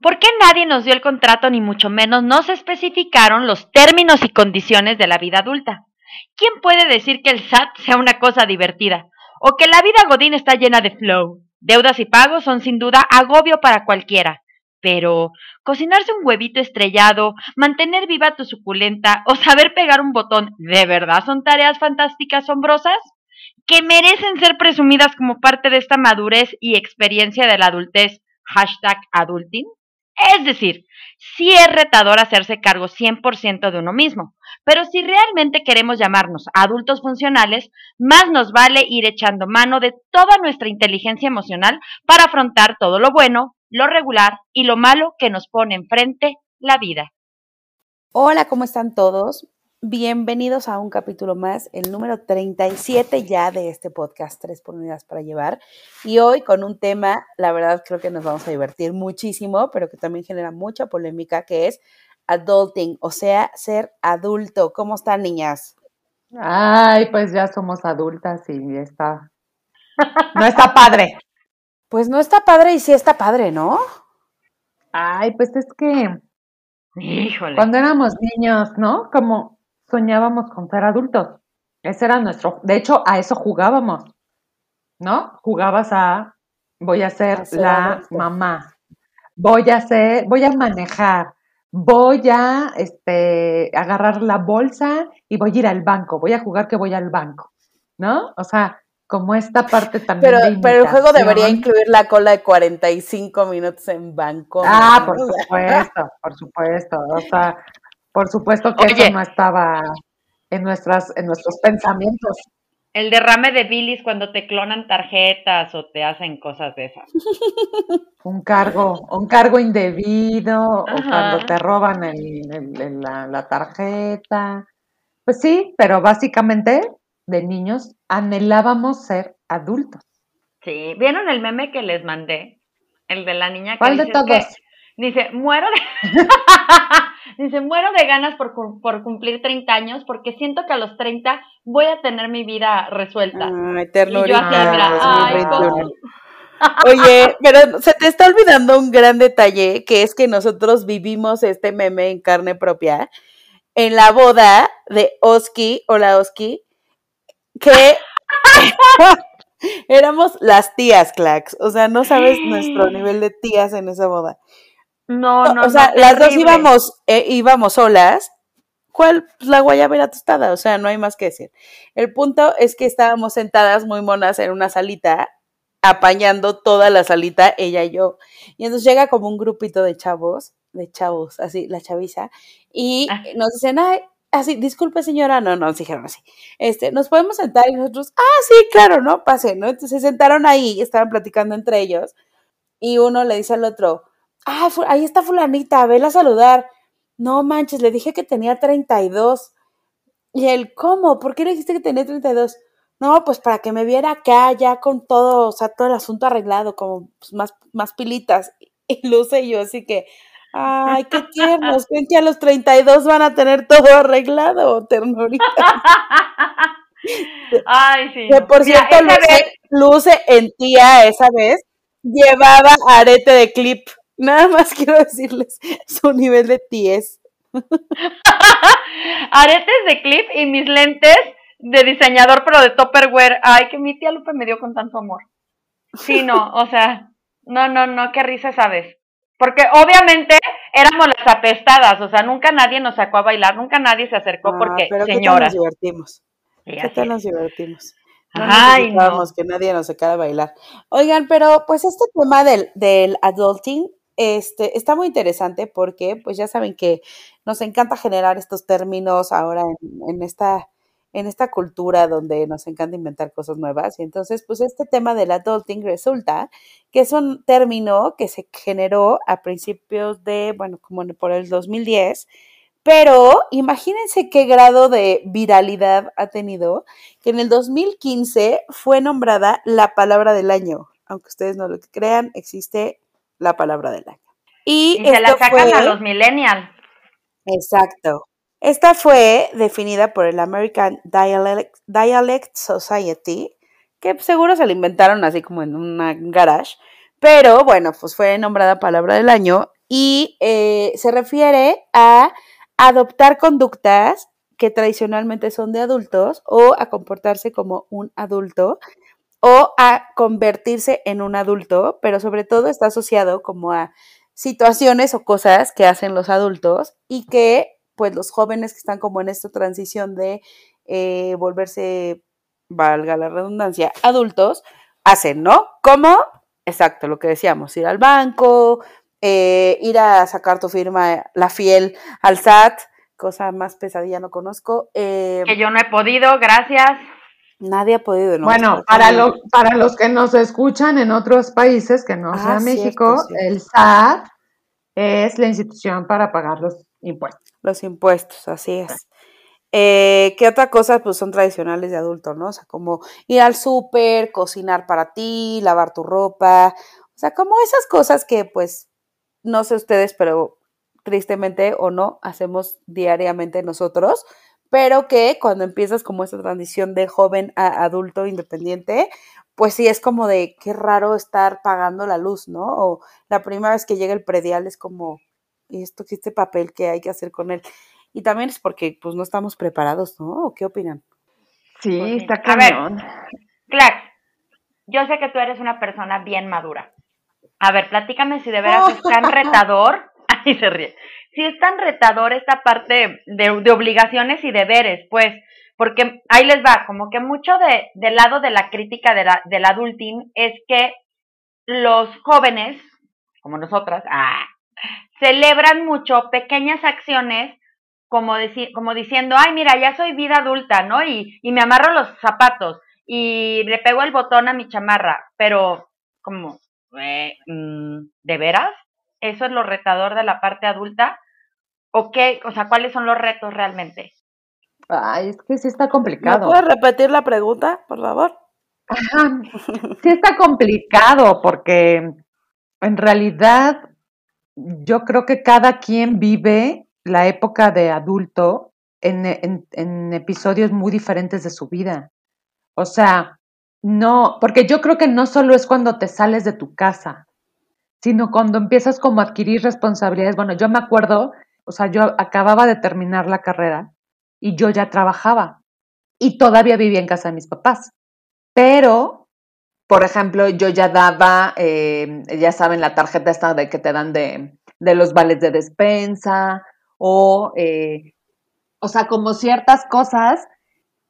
¿Por qué nadie nos dio el contrato ni mucho menos nos especificaron los términos y condiciones de la vida adulta? ¿Quién puede decir que el SAT sea una cosa divertida? O que la vida Godín está llena de flow. Deudas y pagos son sin duda agobio para cualquiera. Pero cocinarse un huevito estrellado, mantener viva tu suculenta o saber pegar un botón, ¿de verdad son tareas fantásticas asombrosas? que merecen ser presumidas como parte de esta madurez y experiencia de la adultez, hashtag adulting. Es decir, sí es retador hacerse cargo 100% de uno mismo, pero si realmente queremos llamarnos adultos funcionales, más nos vale ir echando mano de toda nuestra inteligencia emocional para afrontar todo lo bueno, lo regular y lo malo que nos pone enfrente la vida. Hola, ¿cómo están todos? Bienvenidos a un capítulo más, el número 37 ya de este podcast, Tres por Unidades para Llevar. Y hoy con un tema, la verdad creo que nos vamos a divertir muchísimo, pero que también genera mucha polémica, que es adulting, o sea, ser adulto. ¿Cómo están, niñas? Ay, pues ya somos adultas y está. No está padre. Pues no está padre y sí está padre, ¿no? Ay, pues es que. Híjole. Cuando éramos niños, ¿no? Como soñábamos con ser adultos. Ese era nuestro, de hecho, a eso jugábamos, ¿no? Jugabas a, voy a ser la mamá, voy a ser, voy a manejar, voy a este, agarrar la bolsa y voy a ir al banco, voy a jugar que voy al banco, ¿no? O sea, como esta parte también. Pero, pero el juego debería incluir la cola de 45 minutos en banco. Ah, por supuesto, por supuesto. O sea, por supuesto que eso no estaba en, nuestras, en nuestros pensamientos. El derrame de bilis cuando te clonan tarjetas o te hacen cosas de esas. Un cargo, un cargo indebido, o cuando te roban el, la, la tarjeta. Pues sí, pero básicamente de niños anhelábamos ser adultos. Sí, ¿vieron el meme que les mandé? El de la niña que ¿Cuál de todos? Dice, muero de Dice, muero de ganas por, por, cumplir 30 años porque siento que a los 30 voy a tener mi vida resuelta. Ay, Oye, pero se te está olvidando un gran detalle, que es que nosotros vivimos este meme en carne propia en la boda de Oski, hola Oski, que éramos las tías, Clax. O sea, no sabes nuestro nivel de tías en esa boda. No, no, O sea, las dos íbamos, eh, íbamos solas. ¿Cuál? Pues la guayabera tostada, o sea, no hay más que decir. El punto es que estábamos sentadas muy monas en una salita, apañando toda la salita, ella y yo. Y entonces llega como un grupito de chavos, de chavos, así, la chaviza, y ah. nos dicen, ay, así, disculpe señora, no, no, nos dijeron así, este, nos podemos sentar y nosotros, ah, sí, claro, ¿no? Pase, ¿no? Entonces se sentaron ahí, estaban platicando entre ellos, y uno le dice al otro, ah, ahí está fulanita, vela a saludar. No manches, le dije que tenía 32. Y él, ¿cómo? ¿Por qué le dijiste que tenía 32? No, pues para que me viera acá ya con todo, o sea, todo el asunto arreglado, como pues, más, más pilitas. Y Luce yo, así que, ay, qué tiernos, ven que a los 32 van a tener todo arreglado, ternurita. Ay, sí. Que por cierto, Luce, Luce en tía esa vez llevaba arete de clip. Nada más quiero decirles su nivel de ties. Aretes de clip y mis lentes de diseñador, pero de Topperware. Ay, que mi tía Lupe me dio con tanto amor. Sí, no, o sea, no, no, no, qué risa sabes. Porque obviamente éramos las apestadas, o sea, nunca nadie nos sacó a bailar, nunca nadie se acercó ah, porque, pero señora. nos divertimos? ¿Qué tal nos divertimos? No Ay, no. que nadie nos sacara a bailar. Oigan, pero pues este tema del, del adulting este, está muy interesante porque, pues ya saben que nos encanta generar estos términos ahora en, esta, en esta cultura donde nos encanta inventar cosas nuevas. Y entonces, pues este tema del adulting resulta que es un término que se generó a principios de, bueno, como por el 2010, Pero imagínense qué grado de viralidad ha tenido que en el 2015 fue nombrada la palabra del año. Aunque ustedes no lo crean, existe la palabra del año. Y, se la sacan a los millennials. Exacto. Esta fue definida por el American Dialect, Society, que seguro se la inventaron así como en una garage, pero bueno, pues fue nombrada palabra del año y eh, se refiere a adoptar conductas que tradicionalmente son de adultos o a comportarse como un adulto o a convertirse en un adulto, pero sobre todo está asociado como a situaciones o cosas que hacen los adultos y que pues los jóvenes que están como en esta transición de eh, volverse, valga la redundancia, adultos, hacen, ¿no? Como, exacto, lo que decíamos, ir al banco, eh, ir a sacar tu firma, la fiel al SAT, cosa más pesadilla no conozco. Eh, que yo no he podido, gracias. Nadie ha podido. ¿no? Bueno, para, lo, para los que nos escuchan en otros países que no sea ah, México, el SAT es la institución para pagar los impuestos. Los impuestos, así es. Eh, ¿Qué otra cosa? Pues son tradicionales de adulto, ¿no? O sea, como ir al súper, cocinar para ti, lavar tu ropa, o sea, como esas cosas que pues, no sé ustedes, pero tristemente o no, hacemos diariamente nosotros, pero que cuando empiezas como esa transición de joven a adulto independiente, pues sí es como de qué raro estar pagando la luz, ¿no? O la primera vez que llega el predial es como, ¿y esto qué este papel que hay que hacer con él? Y también es porque pues no estamos preparados, ¿no? ¿O qué opinan? Sí, pues está cañón. Claro, yo sé que tú eres una persona bien madura. A ver, platícame si de veras es tan retador, ahí se ríe, si es tan retador esta parte de, obligaciones y deberes, pues, porque ahí les va, como que mucho de, del lado de la crítica de la, del adulting es que los jóvenes, como nosotras, ah, celebran mucho pequeñas acciones como, como diciendo, ay, mira, ya soy vida adulta, ¿no? Y, y me amarro los zapatos y le pego el botón a mi chamarra, pero como, mm, ¿de veras? ¿Eso es lo retador de la parte adulta? ¿O qué? O sea, ¿cuáles son los retos realmente? Ay, es que sí está complicado. ¿Me puedes repetir la pregunta, por favor? Sí está complicado porque en realidad yo creo que cada quien vive la época de adulto en, en, episodios muy diferentes de su vida. O sea, no, porque yo creo que no solo es cuando te sales de tu casa, sino cuando empiezas como a adquirir responsabilidades. Bueno, yo me acuerdo, o sea, yo acababa de terminar la carrera y yo ya trabajaba y todavía vivía en casa de mis papás. Pero, por ejemplo, yo ya daba, eh, ya saben, la tarjeta esta de que te dan de, de los vales de despensa o, eh, o sea, como ciertas cosas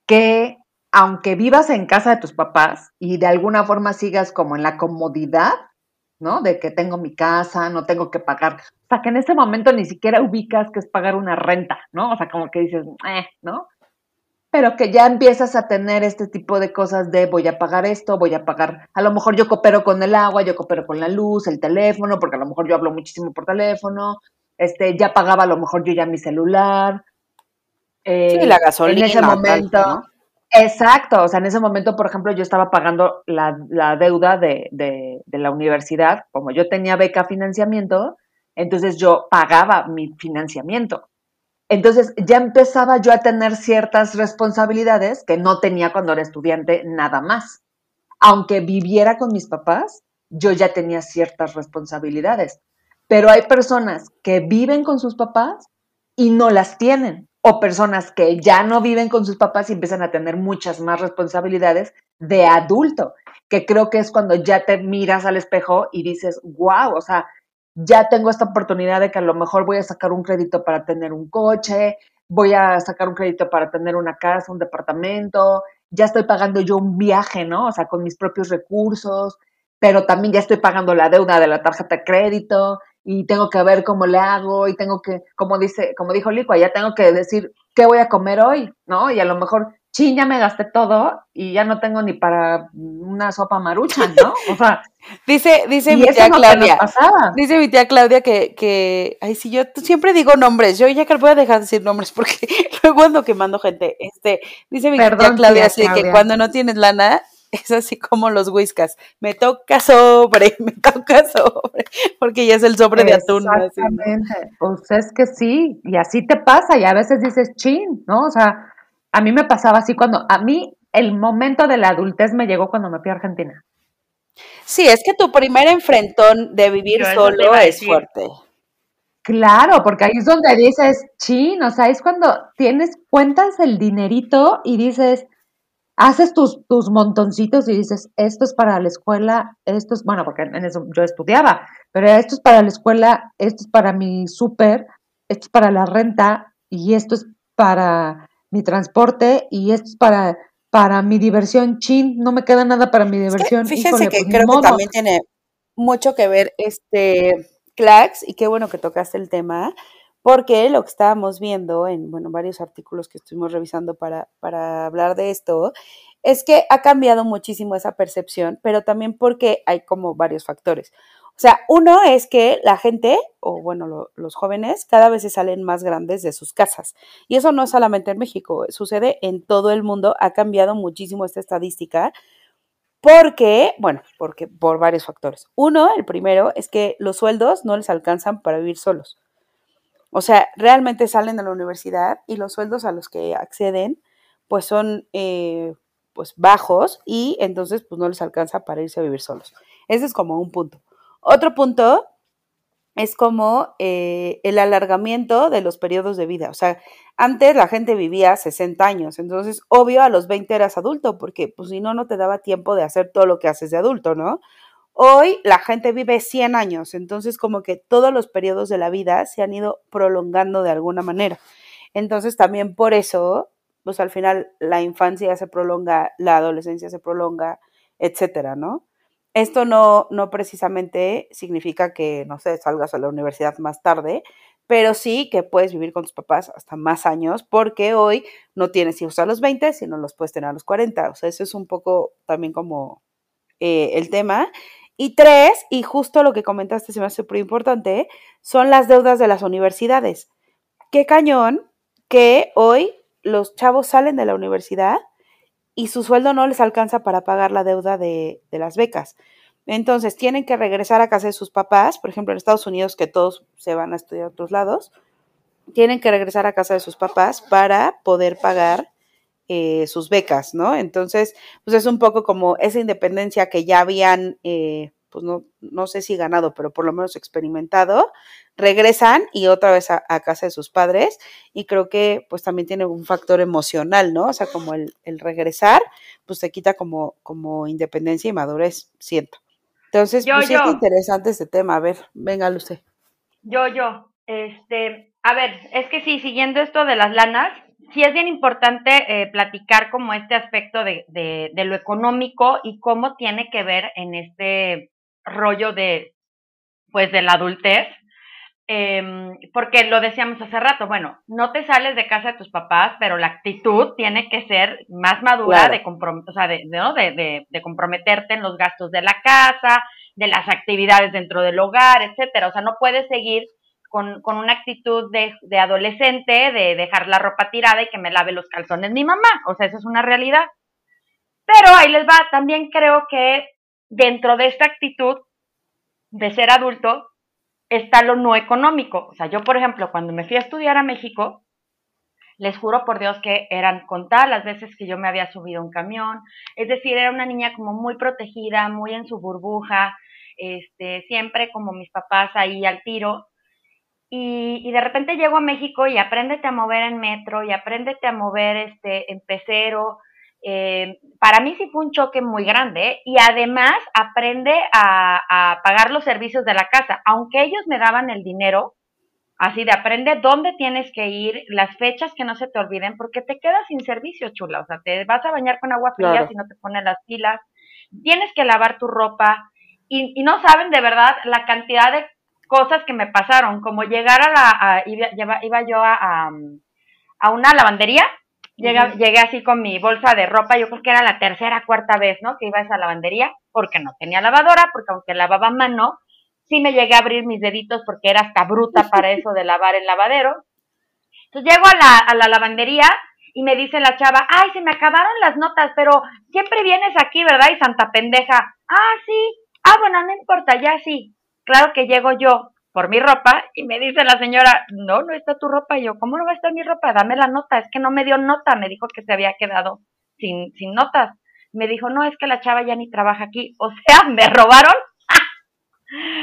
que aunque vivas en casa de tus papás y de alguna forma sigas como en la comodidad, ¿no? De que tengo mi casa, no tengo que pagar. O sea, que en ese momento ni siquiera ubicas que es pagar una renta, ¿no? O sea, como que dices, eh, ¿no? Pero que ya empiezas a tener este tipo de cosas de voy a pagar esto, voy a pagar, a lo mejor yo coopero con el agua, yo coopero con la luz, el teléfono, porque a lo mejor yo hablo muchísimo por teléfono, este, ya pagaba a lo mejor yo ya mi celular. sí, la gasolina. En ese momento, Exacto, o sea, en ese momento, por ejemplo, yo estaba pagando la, deuda de, de, la universidad, como yo tenía beca financiamiento, entonces yo pagaba mi financiamiento. Entonces ya empezaba yo a tener ciertas responsabilidades que no tenía cuando era estudiante nada más. Aunque viviera con mis papás, yo ya tenía ciertas responsabilidades. Pero hay personas que viven con sus papás y no las tienen o personas que ya no viven con sus papás y empiezan a tener muchas más responsabilidades de adulto, que creo que es cuando ya te miras al espejo y dices, wow, o sea, ya tengo esta oportunidad de que a lo mejor voy a sacar un crédito para tener un coche, voy a sacar un crédito para tener una casa, un departamento, ya estoy pagando yo un viaje, ¿no? O sea, con mis propios recursos, pero también ya estoy pagando la deuda de la tarjeta de crédito, y tengo que ver cómo le hago y tengo que, como dice, como dijo Licua, ya tengo que decir qué voy a comer hoy, ¿no? Y a lo mejor chin, ya me gasté todo y ya no tengo ni para una sopa maruchan, ¿no? O sea, Dice, dice mi tía Claudia. Dice mi tía Claudia que, que, ay, sí, yo siempre digo nombres, yo ya que voy a dejar de decir nombres porque luego ando quemando gente. Este, dice mi tía Perdón, Claudia tía así de que Claudia. cuando no tienes lana, es así como los whiskas, me toca sobre, me toca sobre, porque ya es el sobre de atún. así, ¿no? Exactamente. Pues es que sí, y así te pasa, y a veces dices, chin, ¿no? O sea, a mí me pasaba así cuando, a mí el momento de la adultez me llegó cuando me fui a Argentina. Sí, es que tu primer enfrentón de vivir Yo solo es decir. fuerte. Claro, porque ahí es donde dices, chin, o sea, es cuando tienes, cuentas el dinerito y dices, haces tus, tus montoncitos y dices, esto es para la escuela, esto es, bueno, porque en eso yo estudiaba, pero esto es para la escuela, esto es para mi súper, esto es para la renta y esto es para mi transporte y esto es para, para mi diversión, chin, no me queda nada para mi Es que diversión. fíjense híjole, que pues creo que también tiene mucho que ver este Clax, y qué bueno que tocaste el tema, porque lo que estábamos viendo en bueno, varios artículos que estuvimos revisando para, para hablar de esto, es que ha cambiado muchísimo esa percepción, pero también porque hay como varios factores. O sea, uno es que la gente, o bueno, lo- los jóvenes, cada vez se salen más grandes de sus casas. Y eso no es solamente en México, sucede en todo el mundo, ha cambiado muchísimo esta estadística porque, bueno, porque por varios factores. Uno, el primero, es que los sueldos no les alcanzan para vivir solos. O sea, realmente salen de la universidad y los sueldos a los que acceden, pues son eh, pues bajos y entonces pues no les alcanza para irse a vivir solos. Ese es como un punto. Otro punto es como eh, el alargamiento de los periodos de vida. O sea, antes la gente vivía 60 años, entonces obvio a los 20 eras adulto, porque pues si no, no te daba tiempo de hacer todo lo que haces de adulto, ¿no? Hoy la gente vive 100 años, entonces como que todos los periodos de la vida se han ido prolongando de alguna manera. Entonces también por eso, pues al final la infancia se prolonga, la adolescencia se prolonga, etcétera, ¿no? Esto no, no precisamente significa que, no sé, salgas a la universidad más tarde, pero sí que puedes vivir con tus papás hasta más años, porque hoy no tienes hijos a los 20, sino los puedes tener a los 40. O sea, eso es un poco también como eh, el tema. Y tres, y justo lo que comentaste se me hace súper importante, son las deudas de las universidades. Qué cañón que hoy los chavos salen de la universidad y su sueldo no les alcanza para pagar la deuda de, de las becas. Entonces tienen que regresar a casa de sus papás, por ejemplo en Estados Unidos que todos se van a estudiar a otros lados, tienen que regresar a casa de sus papás para poder pagar eh, sus becas, ¿no? Entonces, pues es un poco como esa independencia que ya habían, eh, pues no, no sé si ganado, pero por lo menos experimentado, regresan y otra vez a, a casa de sus padres y creo que pues también tiene un factor emocional, ¿no? O sea, como el, el regresar, pues te quita como, como independencia y madurez, siento. Entonces, Yo, pues yo. interesante este tema. A ver, venga, Luce. Yo, yo, este, a ver, es que sí, siguiendo esto de las lanas, sí es bien importante eh, platicar como este aspecto de, de, de lo económico y cómo tiene que ver en este rollo de, pues, de la adultez, Em, porque lo decíamos hace rato, bueno, no te sales de casa de tus papás, pero la actitud tiene que ser más madura Claro. de, comprom- o sea, de, ¿no? de comprometerte en los gastos de la casa, de las actividades dentro del hogar, etcétera. O sea, no puedes seguir con, con una actitud de, de adolescente, de dejar la ropa tirada y que me lave los calzones mi mamá. O sea, eso es una realidad. Pero ahí les va, también creo que dentro de esta actitud de ser adulto, está lo no económico. O sea, yo, por ejemplo, cuando me fui a estudiar a México, les juro por Dios que eran contadas las veces que yo me había subido un camión. Es decir, era una niña como muy protegida, muy en su burbuja, este, siempre como mis papás ahí al tiro. Y, y de repente llego a México y apréndete a mover en metro y apréndete a mover este, en pecero. Eh, para mí sí fue un choque muy grande y además aprende a, a, pagar los servicios de la casa, aunque ellos me daban el dinero, así de aprende dónde tienes que ir, las fechas que no se te olviden, porque te quedas sin servicio, chula, o sea, te vas a bañar con agua fría Claro. si no te pones las pilas, tienes que lavar tu ropa y, y no saben de verdad la cantidad de cosas que me pasaron, como llegar a la, a- iba, iba- yo a, a, a una lavandería Llegué, llegué así con mi bolsa de ropa, yo creo que era la tercera, cuarta vez, ¿no? Que iba a esa lavandería, porque no tenía lavadora, porque aunque lavaba a mano, sí me llegué a abrir mis deditos porque era hasta bruta para eso de lavar el lavadero. Entonces llego a la, a la lavandería y me dice la chava, ay, se me acabaron las notas, pero siempre vienes aquí, ¿verdad? Y santa pendeja, ah, sí, ah, bueno, no importa, ya sí. Claro que llego yo por mi ropa y me dice la señora, no, no está tu ropa. Y yo, ¿cómo no va a estar mi ropa? Dame la nota. Es que no me dio nota. Me dijo que se había quedado sin, sin notas. Me dijo, no, es que la chava ya ni trabaja aquí. O sea, me robaron.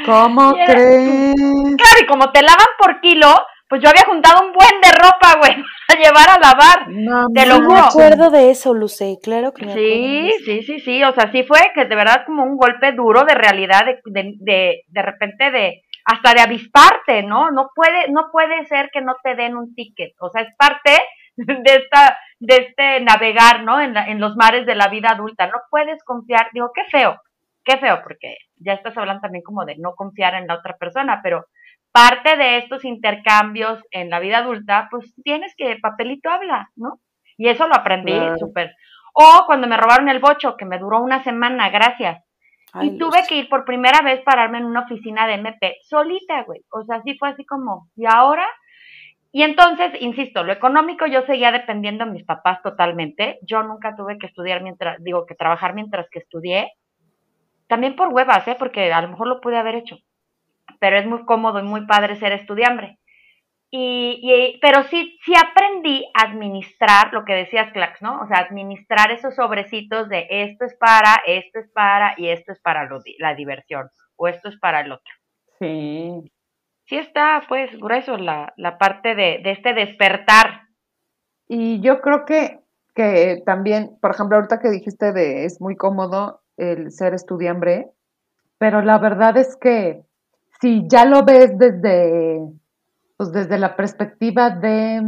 ¿Cómo era- crees? Claro, y como te lavan por kilo, pues yo había juntado un buen de ropa, güey, para llevar a lavar. No, Te lo No me acuerdo de eso, Luce, claro que me Sí, sí, sí, sí, o sea, sí fue que de verdad como un golpe duro de realidad, de, de, de, de repente de, hasta de avisparte, ¿no? No puede, no puede ser que no te den un ticket, o sea, es parte de esta, de este navegar, ¿no? En, la- en los mares de la vida adulta, no puedes confiar, digo, qué feo, qué feo, porque ya estás hablando también como de no confiar en la otra persona, pero parte de estos intercambios en la vida adulta, pues tienes que papelito habla, ¿no? Y eso lo aprendí Claro. súper. O cuando me robaron el bocho, que me duró una semana, gracias. Ay, y tuve que ir por primera vez pararme en una oficina de MP, solita, güey. O sea, sí fue así como, ¿y ahora? Y entonces, insisto, lo económico yo seguía dependiendo de mis papás totalmente. Yo nunca tuve que estudiar mientras, digo, que trabajar mientras que estudié. También por huevas, ¿eh? Porque a lo mejor lo pude haber hecho. Pero es muy cómodo y muy padre ser estudiante. Y, y- pero sí, sí aprendí a administrar lo que decías, Clax, ¿no? O sea, administrar esos sobrecitos de esto es para, esto es para y esto es para lo la diversión o esto es para el otro. Sí. Sí está, pues, grueso la, la parte de, de este despertar. Y yo creo que, que también, por ejemplo, ahorita que dijiste de es muy cómodo el ser estudiambre, pero la verdad es que si ya lo ves desde, pues desde la perspectiva de,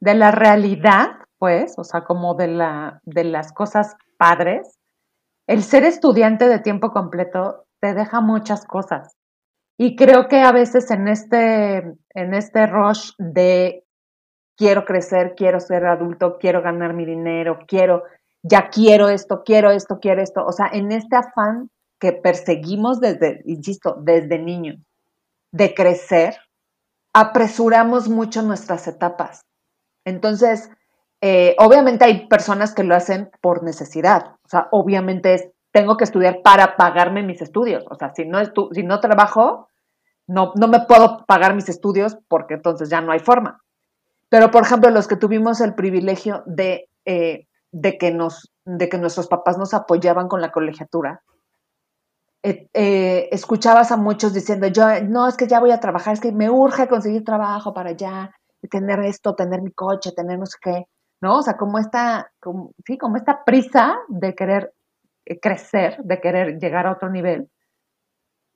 de la realidad, pues, o sea, como de la, de las cosas padres, el ser estudiante de tiempo completo te deja muchas cosas. Y creo que a veces en este, en este rush de quiero crecer, quiero ser adulto, quiero ganar mi dinero, quiero, ya quiero esto, quiero esto, quiero esto. O sea, en este afán que perseguimos desde, insisto, desde niños, de crecer, apresuramos mucho nuestras etapas. Entonces, eh, obviamente hay personas que lo hacen por necesidad. O sea, obviamente tengo que estudiar para pagarme mis estudios. O sea, si no, si no trabajo, no, no me puedo pagar mis estudios porque entonces ya no hay forma. Pero, por ejemplo, los que tuvimos el privilegio de, eh, de, que, nos, de que nuestros papás nos apoyaban con la colegiatura, eh, eh, escuchabas a muchos diciendo, yo, no, es que ya voy a trabajar, es que me urge conseguir trabajo para ya, tener esto, tener mi coche, tener no qué, ¿no? O sea, como esta, como, sí, como esta prisa de querer eh, crecer, de querer llegar a otro nivel.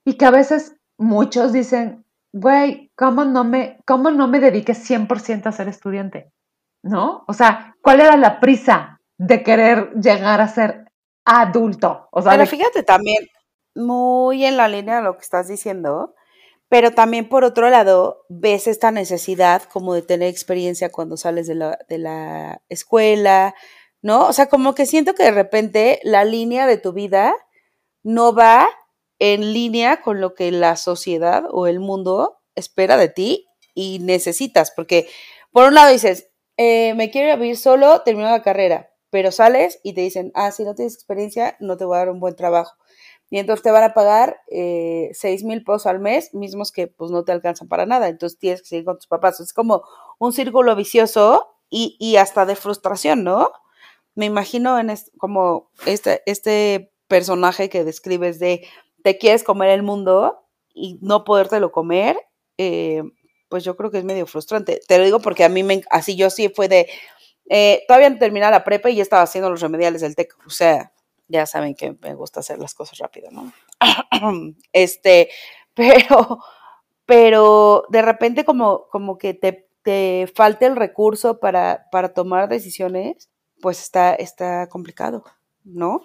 Y que a veces muchos dicen, güey, ¿cómo no me, cómo no me dediqué 100% a ser estudiante? ¿No? O sea, ¿cuál era la prisa de querer llegar a ser adulto? O sea, Pero de- fíjate también, muy en la línea de lo que estás diciendo, pero también por otro lado, ves esta necesidad como de tener experiencia cuando sales de la, de la escuela, ¿no? O sea, como que siento que de repente la línea de tu vida no va en línea con lo que la sociedad o el mundo espera de ti y necesitas, porque por un lado dices, eh, me quiero vivir solo, termino la carrera, pero sales y te dicen, ah, si no tienes experiencia, no te voy a dar un buen trabajo. Y entonces te van a pagar eh, seis mil pesos al mes, mismos que pues no te alcanzan para nada. Entonces tienes que seguir con tus papás. Es como un círculo vicioso y, hasta de frustración, ¿no? Me imagino en es, como este, este personaje que describes de te quieres comer el mundo y no podértelo comer, eh, pues yo creo que es medio frustrante. Te lo digo porque a mí me, así yo sí fue de, eh, todavía no terminé la prepa y ya estaba haciendo los remediales del TEC. O sea, ya saben que me gusta hacer las cosas rápido, ¿no? este, pero, pero de repente como, como que te, te falta el recurso para, para tomar decisiones, pues está, está complicado, ¿no? O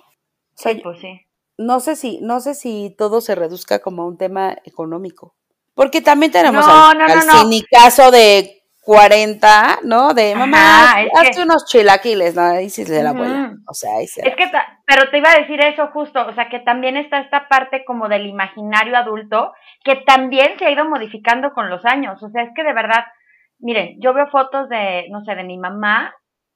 sea, Sí, pues sí. no sé si, no sé si todo se reduzca como a un tema económico. Porque también tenemos No, al, no, no, al no. cinicazo de 40, ¿no? De mamá, Ajá, es hazte que- unos chilaquiles, ¿no? Ahí sí se la Ujú. abuela. O sea, ahí se Es que, pero te iba a decir eso justo, o sea, que también está esta parte como del imaginario adulto, que también se ha ido modificando con los años. O sea, es que de verdad, miren, yo veo fotos de, no sé, de mi mamá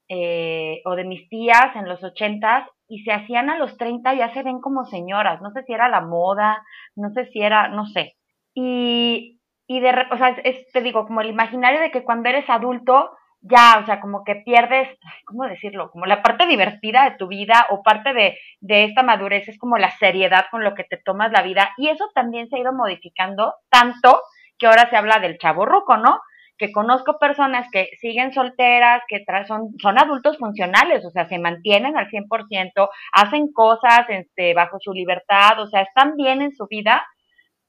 eh, o de mis tías en los ochentas y se hacían a los 30 ya se ven como señoras. No sé si era la moda, no sé si era, no sé. Y, y de, o sea, es, te digo, como el imaginario de que cuando eres adulto, ya, o sea, como que pierdes, ¿cómo decirlo? Como la parte divertida de tu vida o parte de, de esta madurez es como la seriedad con lo que te tomas la vida. Y eso también se ha ido modificando tanto que ahora se habla del chavo ruco, ¿no? Que conozco personas que siguen solteras, que son, son adultos funcionales, o sea, se mantienen al 100%, hacen cosas este, bajo su libertad, o sea, están bien en su vida,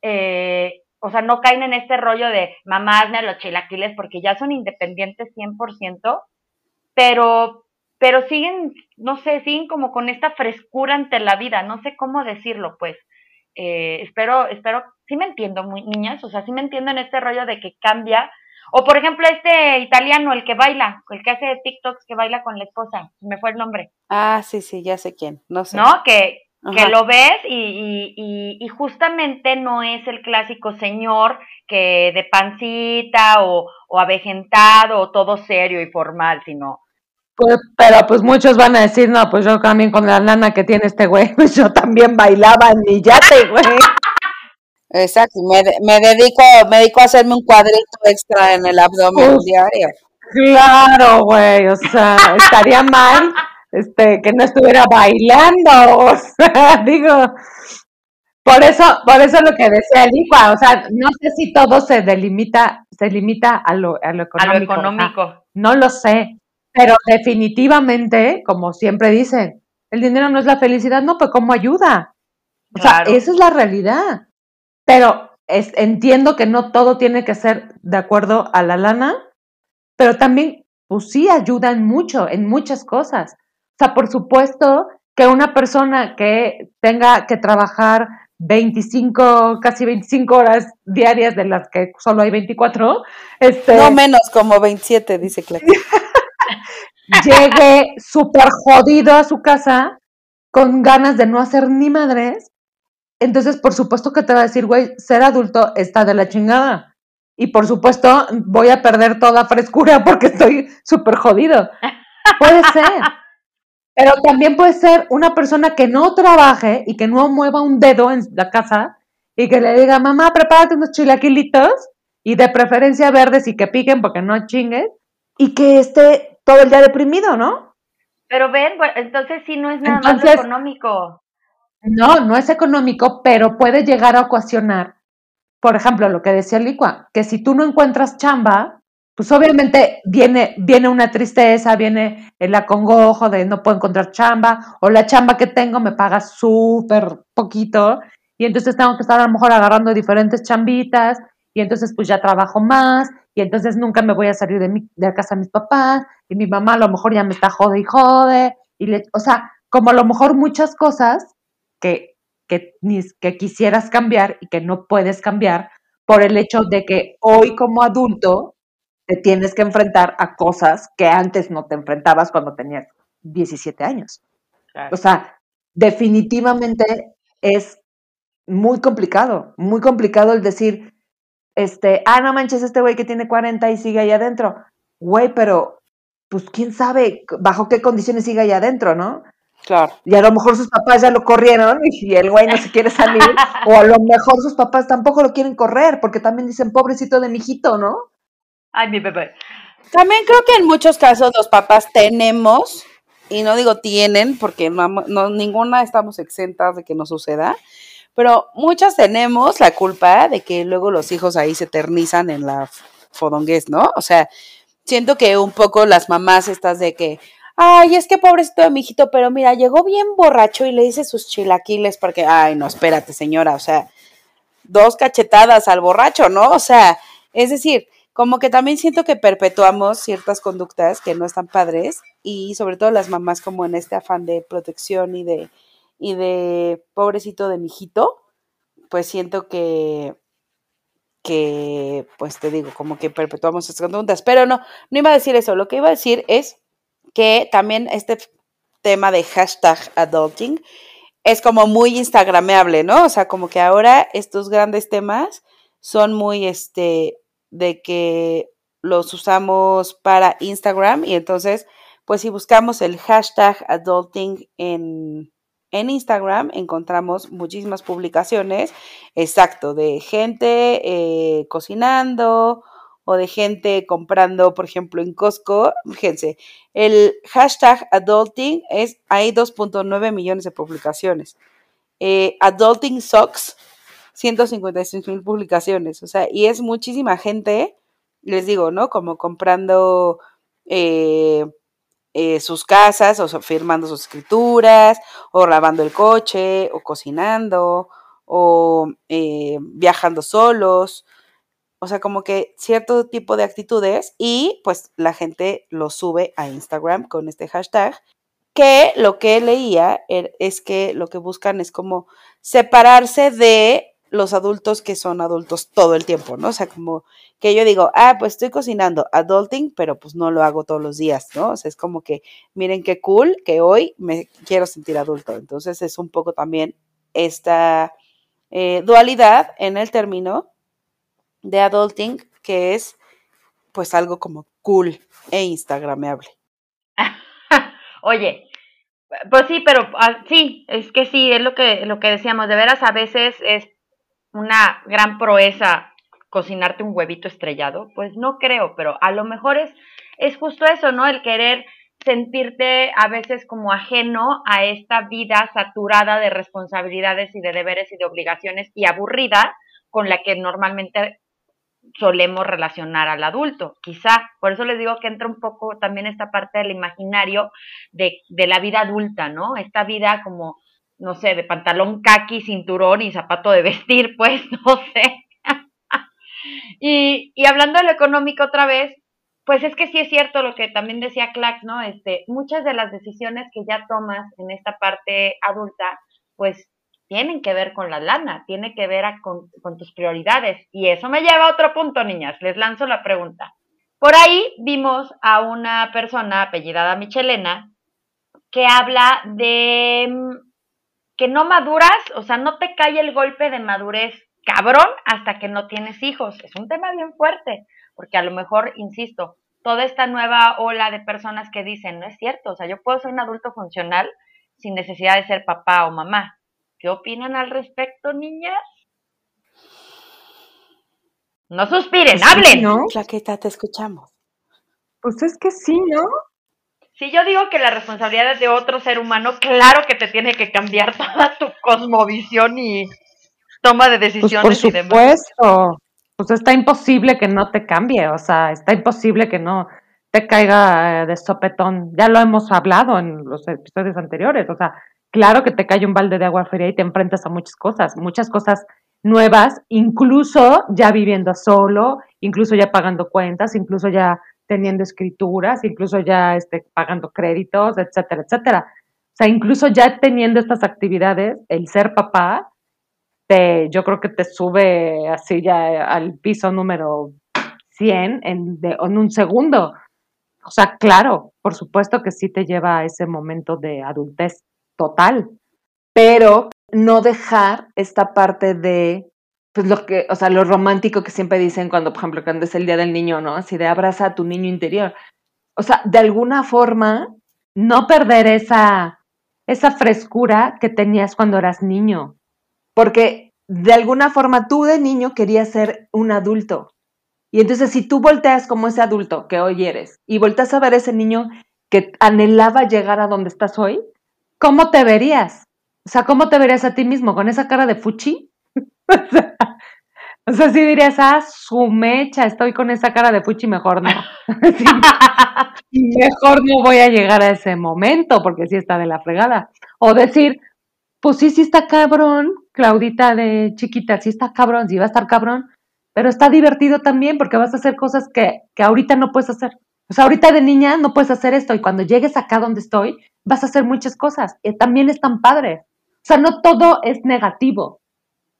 eh, o sea, no caen en este rollo de mamá, hazme los chilaquiles porque ya son independientes 100%, pero, pero siguen, no sé, siguen como con esta frescura ante la vida, no sé cómo decirlo, pues. Eh, espero, espero, sí me entiendo, muy, niñas, o sea, sí me entiendo en este rollo de que cambia. O por ejemplo, este italiano, el que baila, el que hace TikToks que baila con la esposa, me fue el nombre, Ah, sí, sí, ya sé quién. No sé. ¿no? Que, que lo ves y, y, y, y justamente no es el clásico señor que de pancita o, o avejentado o todo serio y formal, sino Pues, pero pues muchos van a decir, no, pues yo también con la lana que tiene este güey, pues yo también bailaba en mi yate, güey. Exacto, me, de- me dedico, me dedico a hacerme un cuadrito extra en el abdomen Uf. diario. Claro, güey, o sea, estaría mal este que no estuviera bailando, o sea, digo, por eso, por eso lo que decía Lipa, o sea, no sé si todo se delimita, se limita a lo, a lo a lo económico, o sea, económico. no lo sé, pero definitivamente, como siempre dicen, el dinero no es la felicidad, no, pues cómo ayuda. O Claro. sea, esa es la realidad. Pero es, entiendo que no todo tiene que ser de acuerdo a la lana, pero también, pues sí, ayudan mucho en muchas cosas. Sea, por supuesto que una persona que tenga que trabajar 25, casi 25 horas diarias, de las que solo hay 24, este, No menos, como 27, dice Claudia. llegue súper jodido a su casa con ganas de no hacer ni madres, entonces por supuesto que te va a decir, güey, ser adulto está de la chingada. Y por supuesto voy a perder toda frescura porque estoy súper jodido. Puede ser. Pero también puede ser una persona que no trabaje y que no mueva un dedo en la casa y que le diga, mamá, prepárate unos chilaquilitos y de preferencia verdes y que piquen porque no chingues y que esté todo el día deprimido, ¿no? Pero ven, bueno, entonces sí no es nada más Entonces- económico. No, no es económico, pero puede llegar a ocasionar, por ejemplo, lo que decía Licua, que si tú no encuentras chamba, pues obviamente viene, viene una tristeza, viene el acongojo de no puedo encontrar chamba, o la chamba que tengo me paga súper poquito, y entonces tengo que estar a lo mejor agarrando diferentes chambitas, y entonces pues ya trabajo más, y entonces nunca me voy a salir de, mi, de casa de mis papás, y mi mamá a lo mejor ya me está jode y jode, y le, o sea, como a lo mejor muchas cosas que, que, que quisieras cambiar y que no puedes cambiar por el hecho de que hoy como adulto te tienes que enfrentar a cosas que antes no te enfrentabas cuando tenías 17 años. O sea, definitivamente es muy complicado, muy complicado el decir, este, ah, no manches, este güey que tiene 40 y sigue ahí adentro. Güey, pero, pues, quién sabe bajo qué condiciones sigue ahí adentro, ¿no? Claro. Y a lo mejor sus papás ya lo corrieron y el güey no se quiere salir, o a lo mejor sus papás tampoco lo quieren correr, porque también dicen, pobrecito de mi hijito, ¿no? Ay, mi bebé. También creo que en muchos casos los papás tenemos, y no digo tienen, porque no, ninguna estamos exentas de que no suceda, pero muchas tenemos la culpa de que luego los hijos ahí se eternizan en la fodonguez, ¿no? O sea, siento que un poco las mamás estas de que, ay, es que pobrecito de mi hijito, pero mira, llegó bien borracho y le dice sus chilaquiles porque, ay, no, espérate, señora, o sea, dos cachetadas al borracho, ¿no? O sea, es decir, como que también siento que perpetuamos ciertas conductas que no están padres y sobre todo las mamás como en este afán de protección y de y de pobrecito de mi hijito, pues siento que que, pues te digo, como que perpetuamos estas conductas. Pero no, no iba a decir eso. Lo que iba a decir es que también este tema de hashtag adulting es como muy instagrameable, ¿no? O sea, como que ahora estos grandes temas son muy, este, de que los usamos para Instagram y entonces, pues si buscamos el hashtag adulting en, en Instagram, encontramos muchísimas publicaciones, exacto, de gente eh, cocinando o de gente comprando, por ejemplo, en Costco. Fíjense, el hashtag adulting es, hay 2.9 millones de publicaciones. Eh, adulting socks, 156 mil publicaciones, o sea, y es muchísima gente les digo, ¿no? Como comprando eh, eh, sus casas, o firmando sus escrituras, o lavando el coche, o cocinando, o eh, viajando solos. O sea, como que cierto tipo de actitudes y pues la gente lo sube a Instagram con este hashtag que lo que leía er, es que lo que buscan es como separarse de los adultos que son adultos todo el tiempo, ¿no? O sea, como que yo digo, ah, pues estoy cocinando adulting, pero pues no lo hago todos los días, ¿no? O sea, es como que, miren qué cool que hoy me quiero sentir adulto. Entonces es un poco también esta eh, dualidad en el término de adulting, que es pues algo como cool e instagrameable. Oye, pues sí, pero ah, sí, es que sí, es lo que, lo que decíamos, de veras a veces es una gran proeza cocinarte un huevito estrellado? Pues no creo, pero a lo mejor es, es justo eso, ¿no? El querer sentirte a veces como ajeno a esta vida saturada de responsabilidades y de deberes y de obligaciones y aburrida con la que normalmente solemos relacionar al adulto, quizá. Por eso les digo que entra un poco también esta parte del imaginario de, de la vida adulta, ¿no? Esta vida como no sé, de pantalón kaki, cinturón y zapato de vestir, pues, no sé. y, y hablando de lo económico otra vez, pues es que sí es cierto lo que también decía Clax, ¿no? Este, muchas de las decisiones que ya tomas en esta parte adulta, pues tienen que ver con la lana, tiene que ver con, con, tus prioridades. Y eso me lleva a otro punto, niñas. Les lanzo la pregunta. Por ahí vimos a una persona apellidada Michelena que habla de que no maduras, o sea, no te cae el golpe de madurez cabrón hasta que no tienes hijos. Es un tema bien fuerte, porque a lo mejor, insisto, toda esta nueva ola de personas que dicen, no es cierto, o sea, yo puedo ser un adulto funcional sin necesidad de ser papá o mamá. ¿Qué opinan al respecto, niñas? No suspiren, pues hablen. ¿no? Claqueta, te escuchamos. Pues es que sí, ¿no? Si yo digo que la responsabilidad es de otro ser humano, claro que te tiene que cambiar toda tu cosmovisión y toma de pues, decisiones por y supuesto. Pues está imposible que no te cambie, o sea, está imposible que no te caiga eh, de sopetón. Ya lo hemos hablado en los episodios anteriores, o sea, claro que te cae un balde de agua fría y te enfrentas a muchas cosas, muchas cosas nuevas, incluso ya viviendo solo, incluso ya pagando cuentas, incluso ya teniendo escrituras, incluso ya este, pagando créditos, etcétera, etcétera. O sea, incluso ya teniendo estas actividades, el ser papá, te, yo creo que te sube así ya al piso número 100 en, en un segundo. O sea, claro, por supuesto que sí te lleva a ese momento de adultez total, pero no dejar esta parte de pues lo que, o sea, lo romántico que siempre dicen cuando, por ejemplo, cuando es el día del niño, ¿no? Así de abraza a tu niño interior. O sea, de alguna forma, no perder esa, esa frescura que tenías cuando eras niño. Porque de alguna forma tú de niño querías ser un adulto. Y entonces si tú volteas como ese adulto que hoy eres y volteas a ver ese niño que anhelaba llegar a donde estás hoy, ¿cómo te verías? O sea, ¿cómo te verías a ti mismo? ¿Con esa cara de fuchi? o sea, si dirías, ah, su mecha, estoy con esa cara de fuchi, mejor no. mejor no voy a llegar a ese momento, porque sí está de la fregada. O decir, pues sí, sí está cabrón, Claudita de chiquita, sí está cabrón, sí va a estar cabrón, pero está divertido también porque vas a hacer cosas que, que ahorita no puedes hacer. O sea, ahorita de niña no puedes hacer esto y cuando llegues acá donde estoy, vas a hacer muchas cosas. Y también están padres. O sea, no todo es negativo.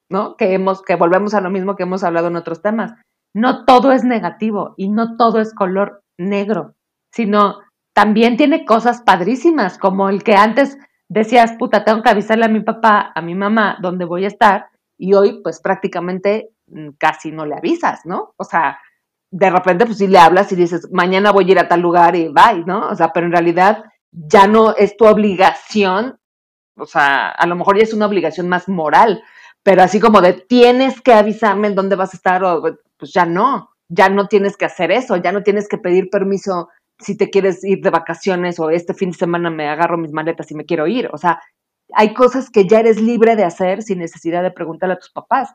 ¿No? Que hemos, que volvemos a lo mismo que hemos hablado en otros temas. No todo es negativo y no todo es color negro, sino también tiene cosas padrísimas, como el que antes decías, puta, tengo que avisarle a mi papá, a mi mamá, dónde voy a estar, y hoy pues prácticamente mm, casi no le avisas, ¿no? O sea, de repente pues sí le hablas y dices, mañana voy a ir a tal lugar y bye, ¿no? O sea, pero en realidad ya no es tu obligación, o sea, a lo mejor ya es una obligación más moral, pero así como de tienes que avisarme en dónde vas a estar, o, pues ya no, ya no tienes que hacer eso, ya no tienes que pedir permiso si te quieres ir de vacaciones o este fin de semana me agarro mis maletas y me quiero ir. O sea, hay cosas que ya eres libre de hacer sin necesidad de preguntarle a tus papás.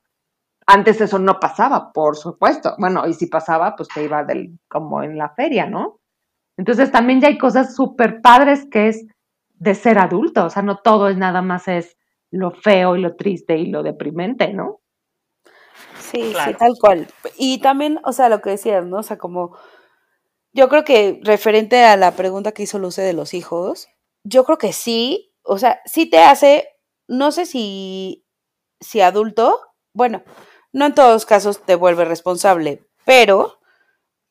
Antes eso no pasaba, por supuesto. Bueno, y si pasaba, pues te iba del, como en la feria, ¿no? Entonces también ya hay cosas súper padres que es de ser adulto. O sea, no todo es nada más es lo feo y lo triste y lo deprimente, ¿no? Sí, sí, tal cual. Y también, o sea, lo que decías, ¿no? O sea, como yo creo que referente a la pregunta que hizo Luce de los hijos, yo creo que sí, o sea, sí te hace, no sé si, si adulto, bueno, no en todos los casos te vuelve responsable, pero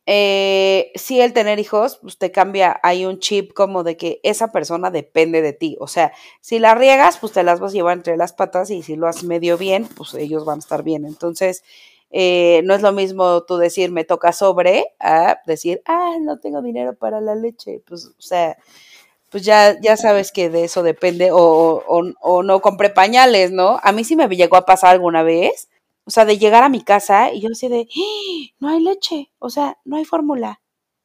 eh, sí el tener hijos, pues te cambia, hay un chip como de que esa persona depende de ti, o sea, si la riegas, pues te las vas a llevar entre las patas y si lo haces medio bien, pues ellos van a estar bien, entonces eh, no es lo mismo tú decir me toca sobre a decir, ah, no tengo dinero para la leche. Pues, o sea, pues ya, ya sabes que de eso depende, o, o, o no compré pañales, ¿no? A mí sí me llegó a pasar alguna vez, o sea, de llegar a mi casa y yo así de, ¡Ah! no hay leche, o sea, no hay fórmula,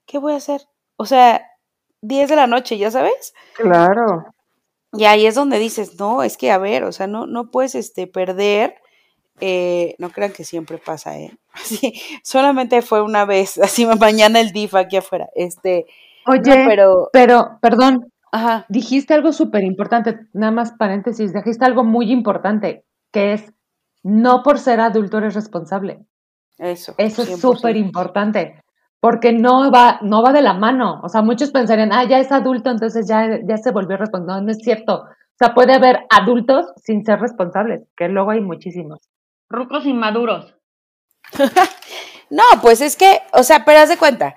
¿qué voy a hacer? O sea, 10 de la noche, ¿ya sabes? Claro. Y ahí es donde dices, no, es que a ver, o sea, no, no puedes este, perder eh, no crean que siempre pasa, ¿eh? Sí, solamente fue una vez, así mañana el DIF aquí afuera. Este, Oye, pero, pero, perdón, Ajá. dijiste algo súper importante, nada más paréntesis, dijiste algo muy importante, que es no por ser adulto eres responsable. Eso. Eso es súper importante, porque no va, no va de la mano. O sea, muchos pensarían, ah, ya es adulto, entonces ya, ya se volvió responsable. No, no es cierto. O sea, puede haber adultos sin ser responsables, que luego hay muchísimos. Rucos inmaduros. no, pues es que, o sea, pero haz de cuenta.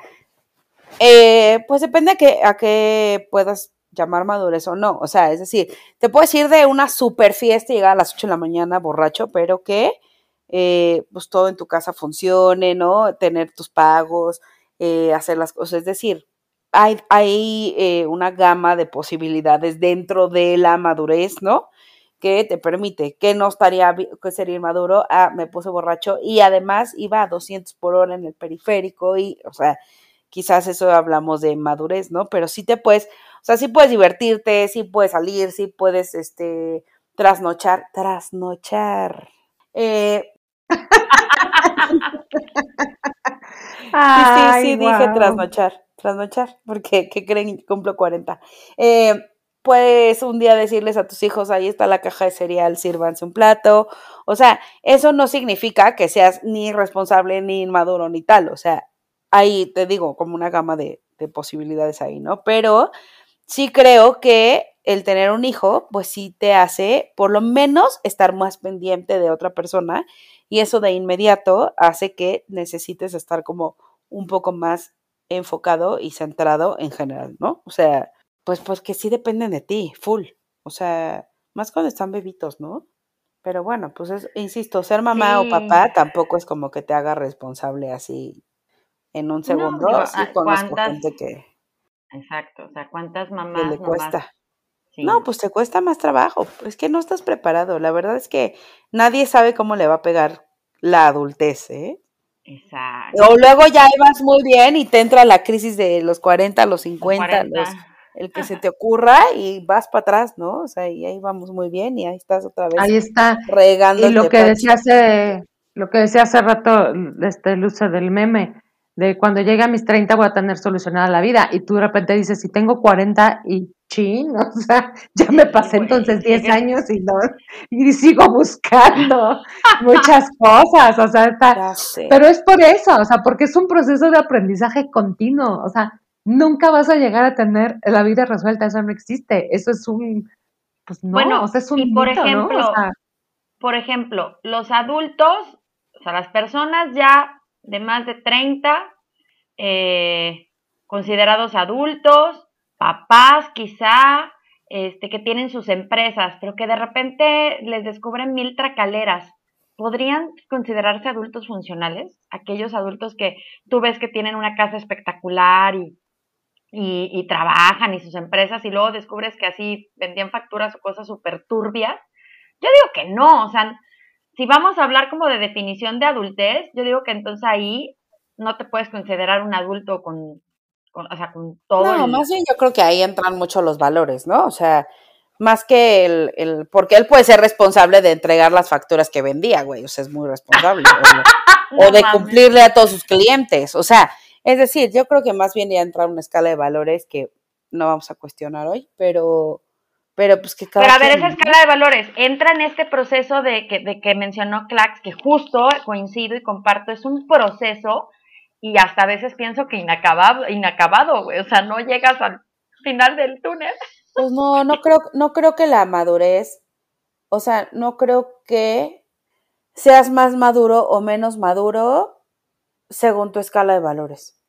Eh, pues depende a qué, a qué puedas llamar madurez o no. O sea, es decir, te puedes ir de una super fiesta y llegar a las 8 de la mañana borracho, pero que eh, pues todo en tu casa funcione, ¿no? Tener tus pagos, eh, hacer las cosas. Es decir, hay, hay una gama de posibilidades dentro de la madurez, ¿no? que te permite, que no estaría, que sería inmaduro, ah, me puse borracho y además iba a 200 por hora en el periférico y, o sea, quizás eso hablamos de madurez, ¿no? Pero sí te puedes, sea, sí puedes divertirte, sí puedes salir, sí puedes, este, trasnochar, trasnochar. Eh, sí, sí, dije trasnochar, trasnochar, porque, ¿qué creen? Cumplo 40. Eh, puedes un día decirles a tus hijos, ahí está la caja de cereal, sírvanse un plato. O sea, eso no significa que seas ni responsable, ni inmaduro, ni tal. O sea, ahí te digo, como una gama de, de posibilidades ahí, ¿no? Pero sí creo que el tener un hijo, pues sí te hace por lo menos estar más pendiente de otra persona y eso de inmediato hace que necesites estar como un poco más enfocado y centrado en general, ¿no? O sea, pues, pues que sí dependen de ti, full. O sea, más cuando están bebitos, ¿no? Pero bueno, pues es, insisto, ser mamá o papá tampoco es como que te haga responsable así en un segundo. No, sí conozco gente que. Exacto, o sea, ¿cuántas mamás le cuesta? No, pues te cuesta más trabajo. Es que no estás preparado. La verdad es que nadie sabe cómo le va a pegar la adultez, ¿eh? Exacto. O luego ya vas muy bien y te entra la crisis de los 40, los 50, los el que se te ocurra y vas para atrás, ¿no? O sea, y ahí vamos muy bien y ahí estás otra vez. Ahí está. Regando. Y lo que decía hace, lo que decía hace rato, este Luce del meme, de cuando llegue a mis 30 voy a tener solucionada la vida. Y tú de repente dices, si tengo 40 y chin, o sea, ya me pasé entonces 10 años y no, y sigo buscando muchas cosas, o sea, está, pero es por eso, o sea, porque es un proceso de aprendizaje continuo, o sea, nunca vas a llegar a tener la vida resuelta, eso no existe, eso es un, pues no, bueno, o sea, es un y por ejemplo, por ejemplo, los adultos, o sea, las personas ya de más de 30, eh, considerados adultos, papás quizá, este, que tienen sus empresas, pero que de repente les descubren mil tracaleras, ¿podrían considerarse adultos funcionales? Aquellos adultos que tú ves que tienen una casa espectacular y, y, y trabajan y sus empresas y luego descubres que así vendían facturas o cosas súper turbias. Yo digo que no, o sea, si vamos a hablar como de definición de adultez, yo digo que entonces ahí no te puedes considerar un adulto con, con o sea, con todo. No, el- más bien yo creo que ahí entran mucho los valores, ¿no? O sea, más que el, el, porque él puede ser responsable de entregar las facturas que vendía, güey, o sea, es muy responsable. o, No o de mames. cumplirle a todos sus clientes, o sea, es decir, yo creo que más bien ya entra una escala de valores que no vamos a cuestionar hoy, pero, pero pues que cada Pero a ver, esa escala de valores entra en este proceso de que, de que mencionó Clax, que justo coincido y comparto, es un proceso y hasta a veces pienso que inacabado, inacabado, güey, o sea, no llegas al final del túnel. Pues no, no creo, no creo que la madurez, o sea, no creo que seas más maduro o menos maduro según tu escala de valores.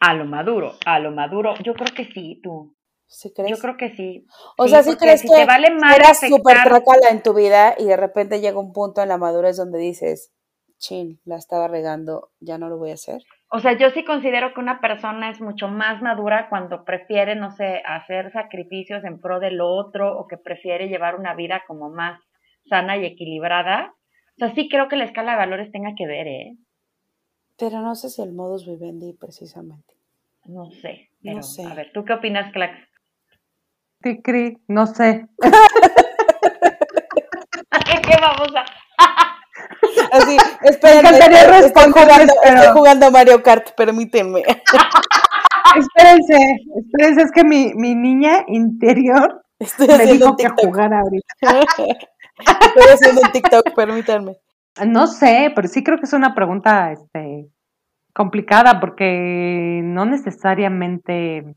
A lo maduro, a lo maduro, yo creo que sí, tú. ¿Sí crees? Yo creo que sí. o Sí, sea, ¿sí porque crees si que te vale eras súper trácala en tu vida y de repente llega un punto en la madurez donde dices, chin, la estaba regando, ya no lo voy a hacer? O sea, yo sí considero que una persona es mucho más madura cuando prefiere, no sé, hacer sacrificios en pro del otro o que prefiere llevar una vida como más sana y equilibrada. O sea, sí creo que la escala de valores tenga que ver, ¿eh? Pero no sé si el modus vivendi precisamente. No sé. No sé. A ver, ¿tú qué opinas, Clax? Cri, cri, no sé. ¿Qué vamos a...? Así, espérenme, encantaría estoy jugando, pero- estoy jugando Mario Kart, permítanme. Espérense, espérense, es que mi, mi niña interior Estoy me dijo que jugara ahorita. Estoy haciendo un TikTok, permítanme. No sé, pero sí creo que es una pregunta este, complicada porque no necesariamente.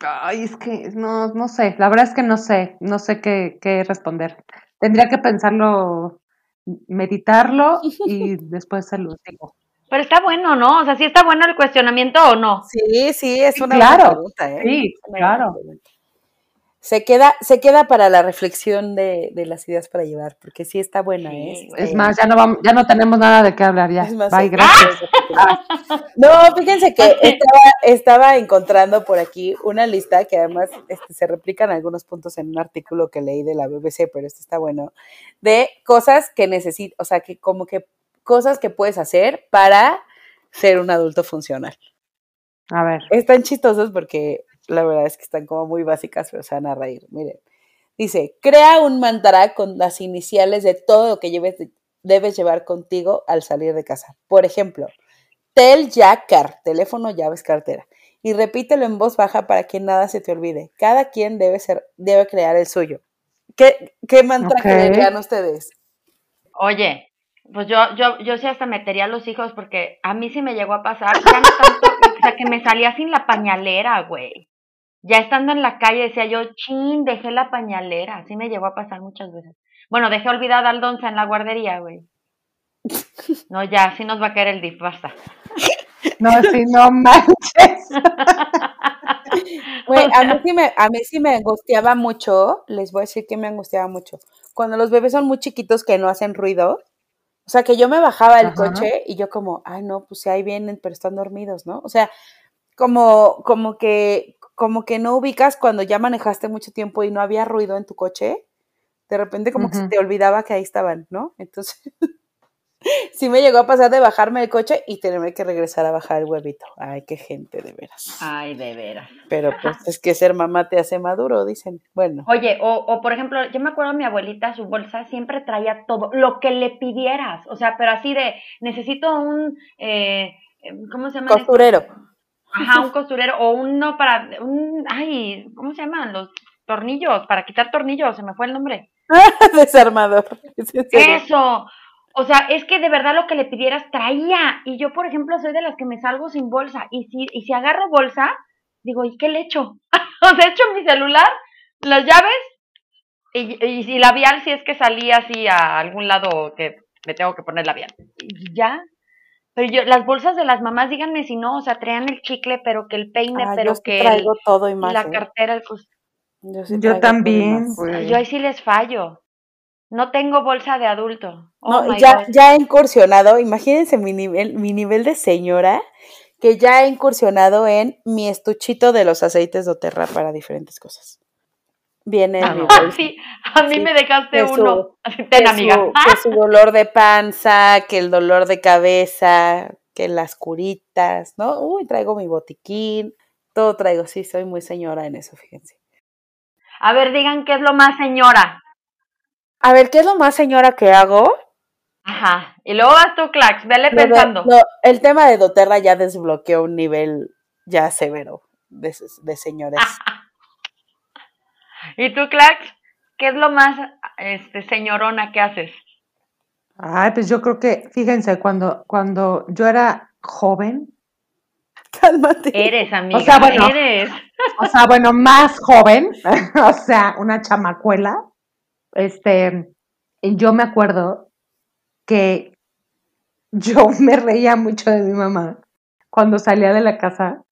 Ay, es que no, no sé, la verdad es que no sé, no sé qué, qué responder. Tendría que pensarlo, meditarlo y después se lo digo. Pero está bueno, ¿no? O sea, sí está bueno el cuestionamiento o no. Sí, sí, es Sí, una claro. buena pregunta, ¿eh? Sí, claro. pregunta. Se queda, se queda para la reflexión de, de las ideas para llevar, porque sí está buena, ¿eh? Sí está Es más, ya no vamos, ya no tenemos nada de qué hablar ya. Es más, Bye, gracias. No, fíjense que estaba, estaba encontrando por aquí una lista que además este, se replica en algunos puntos en un artículo que leí de la BBC, pero este está bueno, de cosas que necesito, o sea, que como que cosas que puedes hacer para ser un adulto funcional. A ver. Están chistosos porque la verdad es que están como muy básicas, pero se van a reír. Miren, dice, crea un mantra con las iniciales de todo lo que lleves, debes llevar contigo al salir de casa. Por ejemplo, Tel ya car, teléfono, llaves, cartera. Y repítelo en voz baja para que nada se te olvide. Cada quien debe ser, debe crear el suyo. ¿Qué, qué mantra Ok. creerían ustedes? Oye, pues yo, yo, yo sí hasta metería a los hijos porque a mí sí me llegó a pasar, ya no tanto, o sea, que me salía sin la pañalera, güey. Ya estando en la calle decía yo, chin, dejé la pañalera. Así me llegó a pasar muchas veces. Bueno, dejé olvidada al Donza en la guardería, güey. No, ya, así nos va a caer el dip, basta. No, sí, no manches. Güey, a mí sí me, a mí sí me angustiaba mucho, les voy a decir que me angustiaba mucho. Cuando los bebés son muy chiquitos que no hacen ruido, o sea, que yo me bajaba del Ajá. coche y yo como, ay no, pues sí, ahí vienen, pero están dormidos, ¿no? O sea, como, como que, como que no ubicas cuando ya manejaste mucho tiempo y no había ruido en tu coche, de repente como que se te olvidaba que ahí estaban, ¿no? Entonces, sí me llegó a pasar de bajarme del coche y tenerme que regresar a bajar el huevito. Ay, qué gente, de veras. Ay, de veras. Pero pues es que ser mamá te hace maduro, dicen. Bueno, Oye, o, o por ejemplo, yo me acuerdo mi abuelita, su bolsa siempre traía todo, lo que le pidieras, o sea, pero así de, necesito un, eh, ¿cómo se llama? costurero. Ajá, un costurero, o uno para, un, ay, ¿cómo se llaman? Los tornillos, para quitar tornillos, se me fue el nombre. Desarmador. Eso, o sea, es que de verdad lo que le pidieras traía, y yo, por ejemplo, soy de las que me salgo sin bolsa, y si, y si agarro bolsa, digo, ¿y qué le echo? o sea, echo mi celular, las llaves, Y, y, y labial si es que salía así a algún lado que me tengo que poner labial. Y ya. Pero yo, las bolsas de las mamás, díganme si no, o sea, traían el chicle, pero que el peine, Ah, pero yo sí que el- traigo todo y más. la ¿eh? cartera, el cos- Yo, sí también. Yo ahí sí les fallo. No tengo bolsa de adulto. Oh No, ya, God. ya he incursionado, imagínense mi nivel, mi nivel de señora, que ya he incursionado en mi estuchito de los aceites de Oterra para diferentes cosas. Viene en mi Ah, bolsa. sí, a mí Sí, me dejaste su- uno. Ten, su- amiga. que su dolor de panza, que el dolor de cabeza, que las curitas, ¿no? Uy, traigo mi botiquín, todo traigo, sí, soy muy señora en eso, fíjense. A ver, digan qué es lo más señora. A ver, ¿qué es lo más señora que hago? Ajá. Y luego vas tú, Clax, vele pensando. lo- el tema de doTERRA ya desbloqueó un nivel ya severo de, de señores. ¿Y tú, Clax? ¿Qué es lo más este, señorona que haces? Ay, pues yo creo que, fíjense, cuando, cuando yo era joven, Cálmate. Eres, amiga. sea, bueno. Eres. o sea, bueno, más joven, o sea, una chamacuela, este, yo me acuerdo que yo me reía mucho de mi mamá cuando salía de la casa,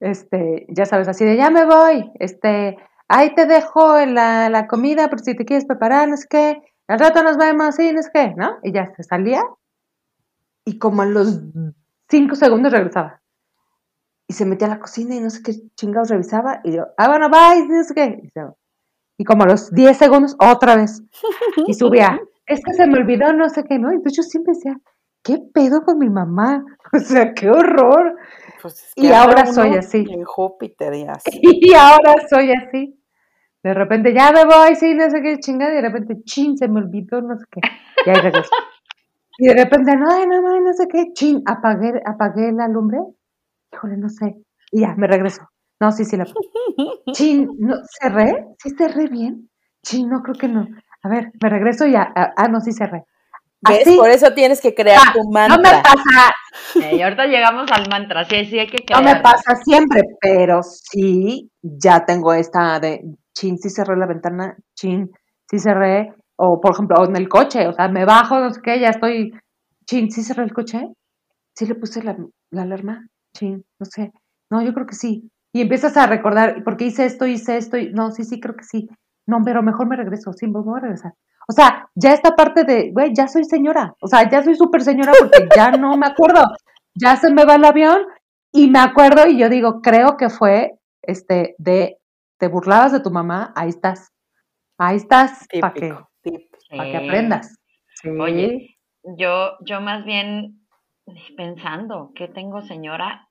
este, ya sabes, así de, ya me voy, este, ahí te dejo la, la comida, por si te quieres preparar, no sé qué, al rato nos vemos, sí, no sé qué, ¿no? Y ya se salía, y como a los cinco segundos regresaba y se metía a la cocina y no sé qué chingados revisaba y yo, ah, bueno, bye, no sé qué. Y, se- y como a los 10 segundos, otra vez. Y subía, es que se me olvidó no sé qué, ¿no? Entonces yo siempre decía, ¿qué pedo con mi mamá? O sea, qué horror. Pues es y ahora soy así. En Júpiter y así. Y ahora soy así. De repente, ya me voy, sí, no sé qué chingada, y de repente, chin, se me olvidó, no sé qué. Y ahí regreso. Y de repente, no, ay, no, no, no sé qué, chin, apagué, apagué la lumbre. Híjole, no sé. Y ya, me regreso. No, sí, sí, la Chin, ¿no, ¿cerré? ¿Sí cerré bien? Chin, no, creo que no. A ver, me regreso y ya. Ah, ah, no, sí cerré. ¿Ves? Así, Por eso tienes que crear ah, tu no mantra. me pasa, Eh, y ahorita llegamos al mantra. Sí, sí, hay que no me pasa siempre, pero sí, ya tengo esta de chin, sí cerré la ventana, chin, sí cerré, o por ejemplo, en el coche, o sea, me bajo, no sé qué, ya estoy, chin, sí cerré el coche, sí le puse la, la alarma, chin, no sé, no, yo creo que sí, y empiezas a recordar, porque hice esto, hice esto, no, sí, sí, creo que sí, no, pero mejor me regreso, sí, me voy a regresar. O sea, ya esta parte de, güey, ya soy señora, o sea, ya soy súper señora porque ya no me acuerdo, ya se me va el avión y me acuerdo y yo digo, creo que fue, este, de, te burlabas de tu mamá, ahí estás, ahí estás, para que, pa' que aprendas. Sí. Oye, yo, yo más bien pensando que tengo señora,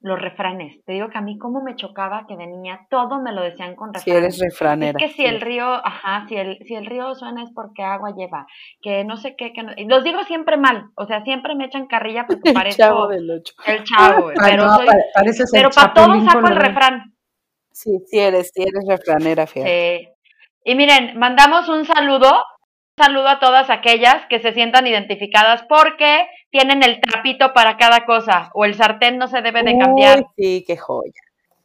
los refranes. Te digo que a mí como me chocaba que de niña todo me lo decían con Si refranes. eres refranera. Es que si el río, ajá, si el, si el río suena es porque agua lleva, que no sé qué, que no, y los digo siempre mal, o sea, siempre me echan carrilla porque El chavo del ocho. el chavo, Ay, pero no, soy, pa- pareces el pero para todo saco el refrán. Sí, sí eres, sí eres refranera, fíjate. Sí. Y miren, mandamos un saludo, un saludo a todas aquellas que se sientan identificadas porque tienen el trapito para cada cosa o el sartén no se debe de cambiar. Uy, sí, qué joya.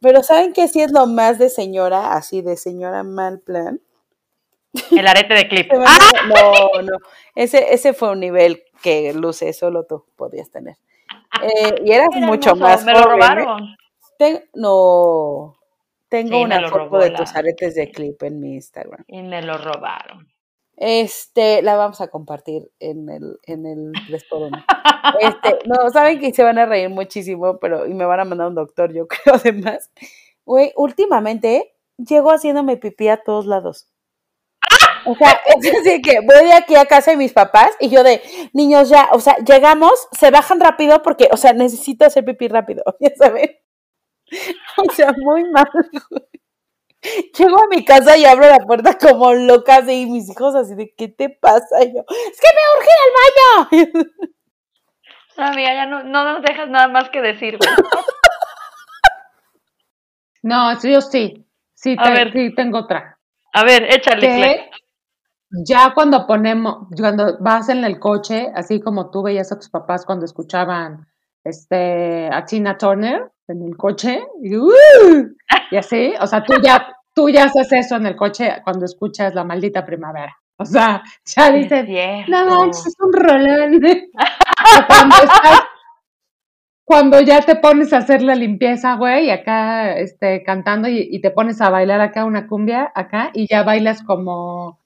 Pero ¿saben qué sí es lo más de señora, así de señora mal plan? El arete de clip. ¡Ah! No, no. Ese, ese fue un nivel que luce solo tú podías tener. Eh, y eras Era mucho hermoso, más me lo ¿eh? robaron. No. Tengo Sí, una foto de la- tus aretes de clip en mi Instagram. Y me lo robaron. Este, la vamos a compartir en el, en el 3x1. Este, no, saben que se van a reír muchísimo, pero, y me van a mandar un doctor, yo creo, además. Güey, últimamente llego haciéndome pipí a todos lados. O sea, es así que voy de aquí a casa de mis papás y yo de, niños ya, o sea, llegamos, se bajan rápido porque, o sea, necesito hacer pipí rápido, ya saben. O sea, muy mal. güey. Llego a mi casa y abro la puerta como loca así, y mis hijos así de, ¿qué te pasa? Y yo, es que me urge ir al baño. No, amiga, ya no, no nos dejas nada más que decir. No, sí, yo sí. Sí, A te- ver. sí, tengo otra. A ver, échale, que ya cuando ponemos, cuando vas en el coche, así como tú veías a tus papás cuando escuchaban este a Tina Turner en el coche, y, ¡uh! y así, o sea, tú ya tú ya haces eso en el coche cuando escuchas la maldita primavera. O sea, ya dices, no manches, es un rolón. Cuando estás, cuando ya te pones a hacer la limpieza, güey, y acá este, cantando y, y te pones a bailar acá una cumbia, acá, y ya bailas como,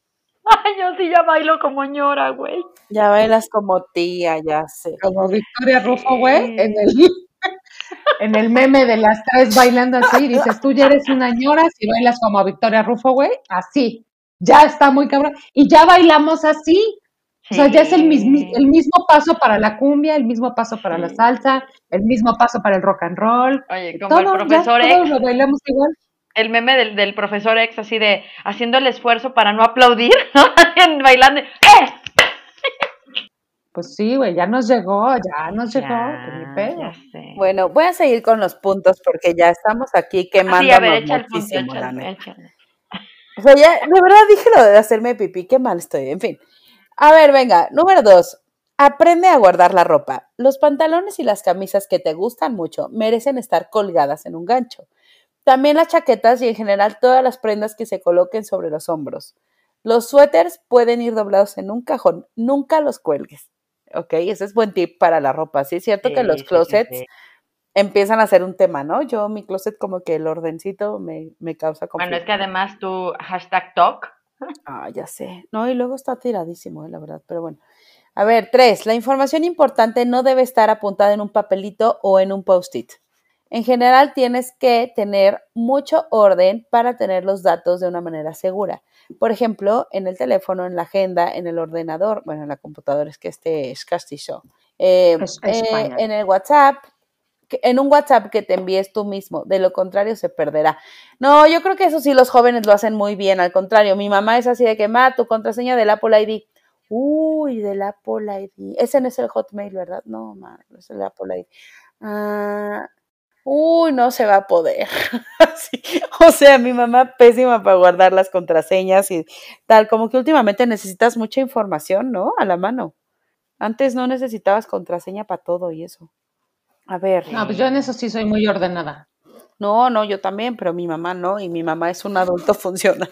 Ay, yo sí ya bailo como ñora, güey. Ya bailas como tía, ya sé. como Victoria Rufo, güey, en el, en el meme de las tres bailando así, y dices, tú ya eres una ñora si bailas como Victoria Rufo, güey, así. Ya está muy cabrón. Y ya bailamos así. O sea, ya es el, mismi- el mismo paso para la cumbia, el mismo paso para la salsa, el mismo paso para el rock and roll. Oye, como Todo, el ya profesor todos X, lo bailamos igual. El meme del, del profesor X, así de haciendo el esfuerzo para no aplaudir, ¿no? Bailando. ¡Eh! Pues sí, güey, ya nos llegó, ya nos llegó, Ya, ni pedo. ya sé. Bueno, voy a seguir con los puntos porque ya estamos aquí sí, quemándonos a ver, echa el punto. O sea, ya, de verdad dije lo de hacerme pipí, qué mal estoy, en fin. A ver, venga, número dos. Aprende a guardar la ropa. Los pantalones y las camisas que te gustan mucho merecen estar colgadas en un gancho. También las chaquetas y en general todas las prendas que se coloquen sobre los hombros. Los suéteres pueden ir doblados en un cajón, nunca los cuelgues. Ok, ese es buen tip para la ropa. Sí, es cierto que los sí, closets sí. empiezan a ser un tema, ¿no? Yo, mi closet, como que el ordencito me, me causa Bueno, conflicto. es que además tú, hashtag talk, Ah, ya sé. No, y luego está tiradísimo, eh, la verdad, pero bueno. A ver, tres, la información importante no debe estar apuntada en un papelito o en un post-it. En general, tienes que tener mucho orden para tener los datos de una manera segura. Por ejemplo, en el teléfono, en la agenda, en el ordenador, bueno, en la computadora es que este es castizo. Eh, Es eh, en el WhatsApp, en un WhatsApp que te envíes tú mismo, de lo contrario se perderá. No, yo creo que eso sí los jóvenes lo hacen muy bien, al contrario, mi mamá es así de que, ma, tu contraseña del Apple ID. Uy, del Apple ID. Ese no es el Hotmail, ¿verdad? No, ma, no es el Apple ID. Ah, uy, no se va a poder. Así, O sea, mi mamá pésima para guardar las contraseñas y tal, como que últimamente necesitas mucha información, ¿no? A la mano. Antes no necesitabas contraseña para todo y eso. A ver. No, pues yo en eso sí soy muy ordenada. No, no, yo también, pero mi mamá no, y mi mamá es un adulto funcional.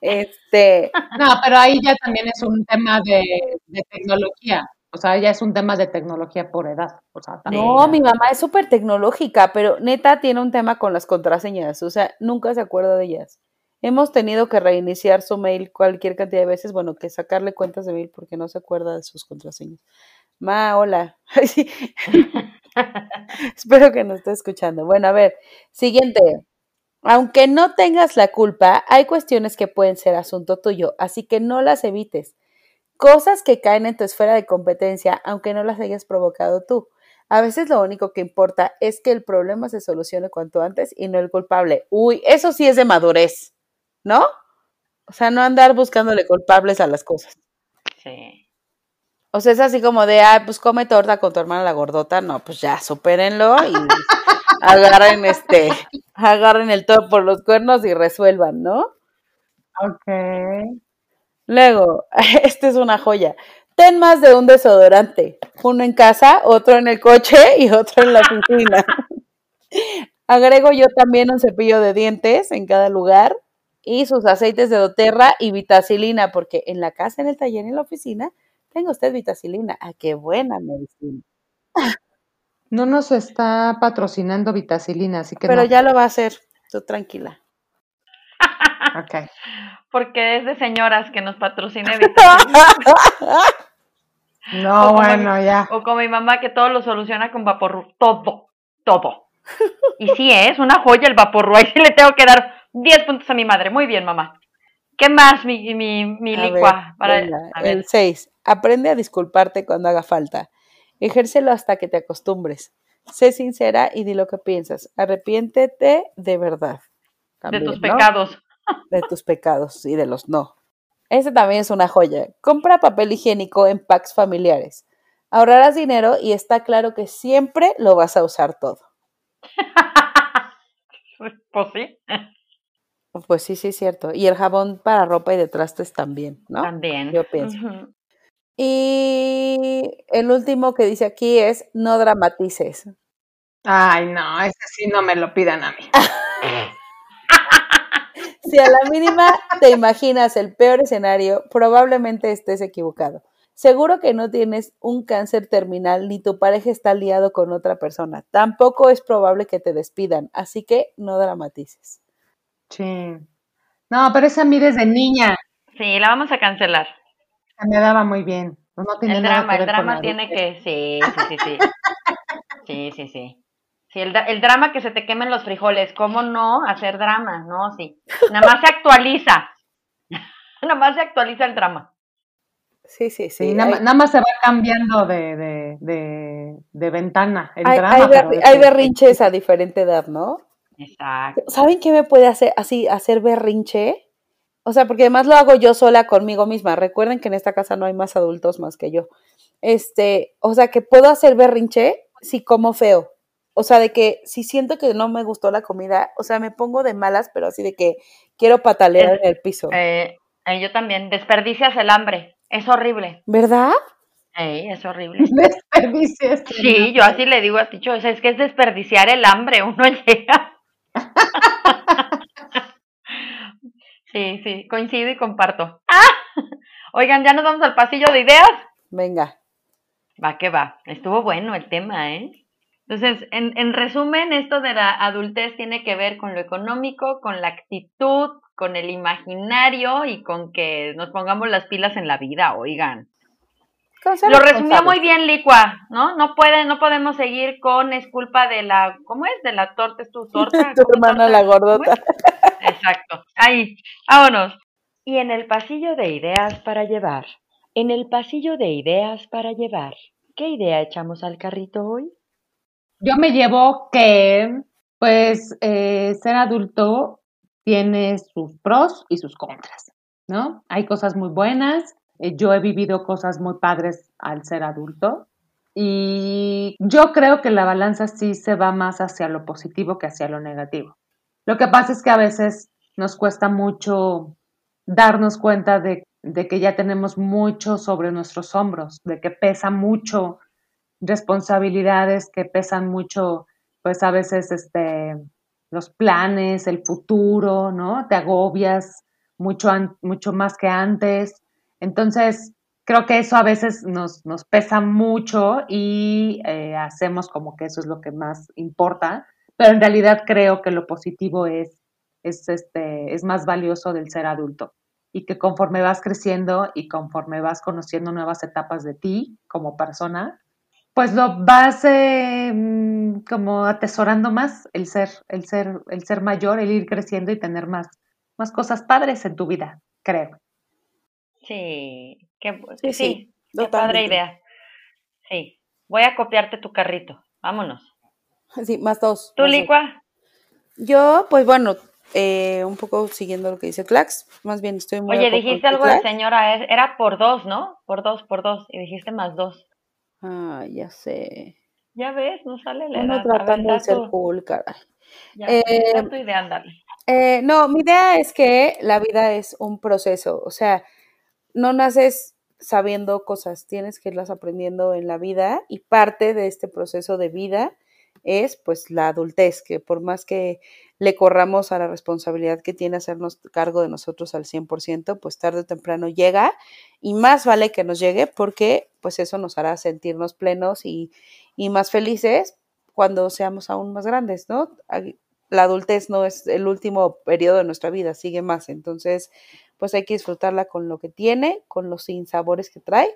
Este, No, pero ahí ya también es un tema de, de tecnología. O sea, ya es un tema de tecnología por edad. O sea, también. no, mi mamá es súper tecnológica, pero neta tiene un tema con las contraseñas, o sea, nunca se acuerda de ellas. Hemos tenido que reiniciar su mail cualquier cantidad de veces, bueno, que sacarle cuentas de mail porque no se acuerda de sus contraseñas. Ma, hola. Espero que nos esté escuchando. Bueno, a ver, siguiente. Aunque no tengas la culpa, hay cuestiones que pueden ser asunto tuyo, así que no las evites. Cosas que caen en tu esfera de competencia, aunque no las hayas provocado tú. A veces lo único que importa es que el problema se solucione cuanto antes y no el culpable. Uy, eso sí es de madurez, ¿no? O sea, no andar buscándole culpables a las cosas. sí. O sea, es así como de, ah, pues come torta con tu hermana la gordota. No, pues ya, supérenlo y agarren este, agarren el todo por los cuernos y resuelvan, ¿no? Ok. Luego, esta es una joya. Ten más de un desodorante. Uno en casa, otro en el coche y otro en la oficina. Agrego yo también un cepillo de dientes en cada lugar y sus aceites de doTERRA y vitacilina, porque en la casa, en el taller y en la oficina tengo usted vitacilina. Ah, qué buena medicina. No nos está patrocinando Vitacilina, así que Pero no. ya lo va a hacer, tú tranquila. Ok. Porque es de señoras que nos patrocine. No, bueno, ya. O como mi mamá que todo lo soluciona con vaporru. Todo, todo. Y sí, ¿eh? es una joya el vaporru. Ahí sí le tengo que dar 10 puntos a mi madre. Muy bien, mamá. ¿Qué más, mi, mi, mi ver, licua? Para, venga, el 6. Aprende a disculparte cuando haga falta. Ejércelo hasta que te acostumbres. Sé sincera y di lo que piensas. Arrepiéntete de verdad. de tus ¿no? pecados. De tus pecados y de los no. Este también es una joya. Compra papel higiénico en packs familiares. Ahorrarás dinero y está claro que siempre lo vas a usar todo. pues sí, Pues sí, sí, es cierto. Y el jabón para ropa y de trastes también, ¿no? también. Yo pienso. Y el último que dice aquí es no dramatices. Ay, no, ese sí no me lo pidan a mí. Si a la mínima te imaginas el peor escenario, probablemente estés equivocado. Seguro que no tienes un cáncer terminal ni tu pareja está liado con otra persona. Tampoco es probable que te despidan, así que no dramatices. Sí. No, pero esa a mí desde niña Sí, la vamos a cancelar. me daba muy bien. No El nada drama, que el ver drama tiene que. Sí, sí, sí, sí. Sí, sí, sí. Sí, el, el drama que se te quemen los frijoles. ¿Cómo no hacer drama? No, sí. Nada más se actualiza. Nada más se actualiza el drama. Sí, sí, sí. Sí, nada, nada más se va cambiando de, de, de, de ventana el hay, drama. hay berri- berrinches a diferente edad, ¿no? Exacto. ¿Saben qué me puede hacer así hacer berrinche? O sea, porque además lo hago yo sola conmigo misma. Recuerden que en esta casa no hay más adultos más que yo. Este, o sea, que puedo hacer berrinche si como feo. O sea, de que si siento que no me gustó la comida, o sea, me pongo de malas, pero así de que quiero patalear Es- en el piso. Eh, eh, yo también. Desperdicias el hambre. Es horrible. ¿Verdad? Ey, es horrible. Desperdicies. Sí, yo así le digo a Ticho, o sea, es que es desperdiciar el hambre, uno llega. Sí, sí, coincido y comparto. ¡Ah! Oigan, ya nos vamos al pasillo de ideas. Venga. Va que va, estuvo bueno el tema, ¿eh? Entonces, en, en resumen, esto de la adultez tiene que ver con lo económico, con la actitud, con el imaginario y con que nos pongamos las pilas en la vida, oigan. Lo resumió muy bien Licua, ¿no? No puede, no podemos seguir con es culpa de la, ¿cómo es? De la torta, es tu torta. Tu ¿Cómo hermana torta? la ¿Cómo gordota. Exacto. Ahí, vámonos. Y en el pasillo de ideas para llevar, en el pasillo de ideas para llevar, ¿qué idea echamos al carrito hoy? Yo me llevo que, pues, eh, ser adulto tiene sus pros y sus contras, ¿no? Hay cosas muy buenas. eh, yo he vivido cosas muy padres al ser adulto. Y yo creo que la balanza sí se va más hacia lo positivo que hacia lo negativo. Lo que pasa es que a veces nos cuesta mucho darnos cuenta de, de que ya tenemos mucho sobre nuestros hombros, de que pesa mucho responsabilidades que pesan mucho, pues a veces este, los planes, el futuro, ¿no? Te agobias mucho, mucho más que antes. Entonces, creo que eso a veces nos, nos pesa mucho y eh, hacemos como que eso es lo que más importa, pero en realidad creo que lo positivo es, es, este, es más valioso del ser adulto y que conforme vas creciendo y conforme vas conociendo nuevas etapas de ti como persona, pues lo vas eh, mm, como atesorando más el ser, el ser, el ser mayor, el ir creciendo y tener más, más cosas padres en tu vida, creo. Sí, qué, Sí, sí, sí, qué padre idea. Sí, voy a copiarte tu carrito. Vámonos. Sí, más dos. ¿Tú, más dos. Licua? Yo, pues bueno, eh, un poco siguiendo lo que dice Clax, más bien estoy muy Oye, dijiste algo de señora, era por dos, ¿no? Por dos, por dos, y dijiste más dos. Ah, ya sé. Ya ves, no sale la Uno edad. Ver, tratando de ser cool, caray. ya, Eh, tu idea, ándale. Eh, no, mi idea es que la vida es un proceso, o sea, no naces sabiendo cosas, tienes que irlas aprendiendo en la vida y parte de este proceso de vida es pues la adultez, que por más que le corramos a la responsabilidad que tiene hacernos cargo de nosotros al 100%, pues tarde o temprano llega y más vale que nos llegue porque pues eso nos hará sentirnos plenos y, y más felices cuando seamos aún más grandes, ¿no? La adultez no es el último periodo de nuestra vida, sigue más, entonces pues hay que disfrutarla con lo que tiene, con los sinsabores que trae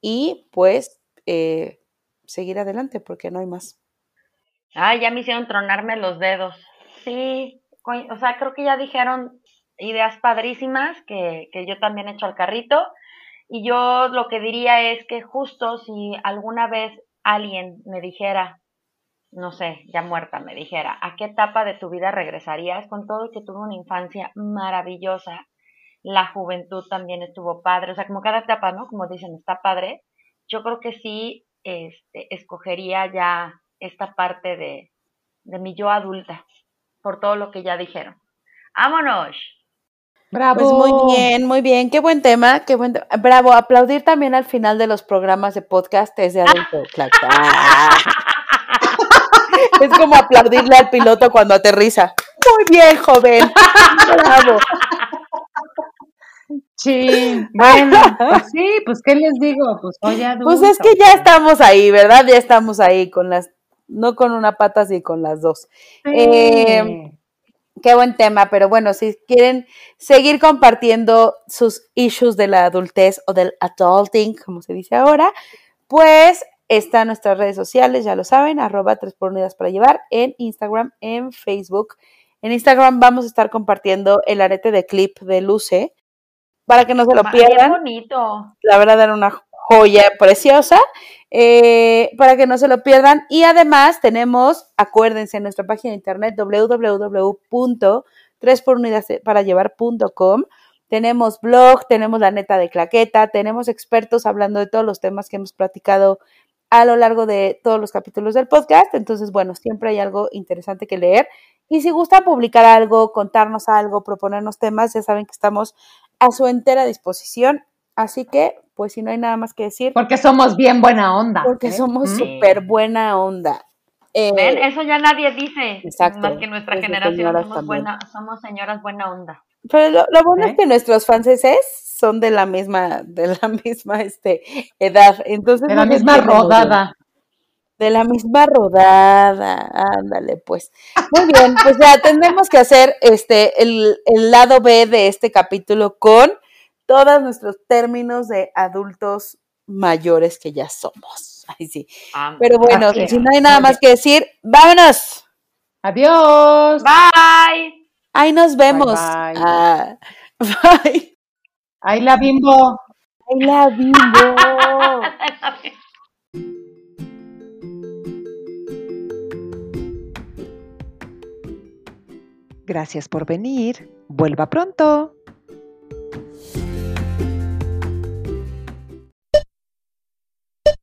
y pues eh, seguir adelante porque no hay más. Ay, ya me hicieron tronarme los dedos. Sí, o sea, creo que ya dijeron ideas padrísimas que, que yo también he hecho al carrito. Y yo lo que diría es que justo si alguna vez alguien me dijera, no sé, ya muerta, me dijera, ¿a qué etapa de tu vida regresarías? Con todo que tuve una infancia maravillosa, la juventud también estuvo padre, o sea, como cada etapa, ¿no? Como dicen, está padre. Yo creo que sí, este, escogería ya esta parte de, de mi yo adulta, por todo lo que ya dijeron. ¡Vámonos! Bravo. Pues muy bien, muy bien, qué buen tema, qué buen te- Bravo, aplaudir también al final de los programas de podcast es de adulto. claro. Ah. es como aplaudirle al piloto cuando aterriza. Muy bien, joven. Bravo. Sí, bueno, pues sí, pues qué les digo, pues soy adulto. Pues es que ya estamos ahí, ¿verdad? Ya estamos ahí con las, no con una pata, sino con las dos. Sí. Eh, Qué buen tema, pero bueno, si quieren seguir compartiendo sus issues de la adultez o del adulting, como se dice ahora, pues están nuestras redes sociales, ya lo saben, arroba tres por unidas para llevar, en Instagram, en Facebook. En Instagram vamos a estar compartiendo el arete de clip de Luce para que no se lo Qué pierdan. bonito. La verdad era una joya preciosa eh, para que no se lo pierdan. Y además tenemos, acuérdense, en nuestra página de internet www.3porunidad para Tenemos blog, tenemos la neta de claqueta, tenemos expertos hablando de todos los temas que hemos platicado a lo largo de todos los capítulos del podcast. Entonces, bueno, siempre hay algo interesante que leer. Y si gustan publicar algo, contarnos algo, proponernos temas, ya saben que estamos a su entera disposición. Así que, pues si no hay nada más que decir, Porque somos bien buena onda. porque ¿eh? somos Mm. súper buena onda. Eh, ¿Ven? Eso ya nadie dice. Exacto. Más que nuestra generación somos, buena, somos señoras buena onda. Pero lo, lo bueno ¿Eh? es que nuestros franceses son de la misma, de la misma este, edad. Entonces De la no misma rodada. De la misma rodada. Ándale, pues. Muy bien, pues ya tendremos que hacer este el, el lado B de este capítulo con todos nuestros términos de adultos mayores que ya somos. Ay, sí. Pero bueno, si no hay nada más que decir, vámonos. Adiós. Bye. Ahí nos vemos. bye. Ah, bye. Ahí la bimbo. Ay, la vivo. Gracias por venir. Vuelva pronto.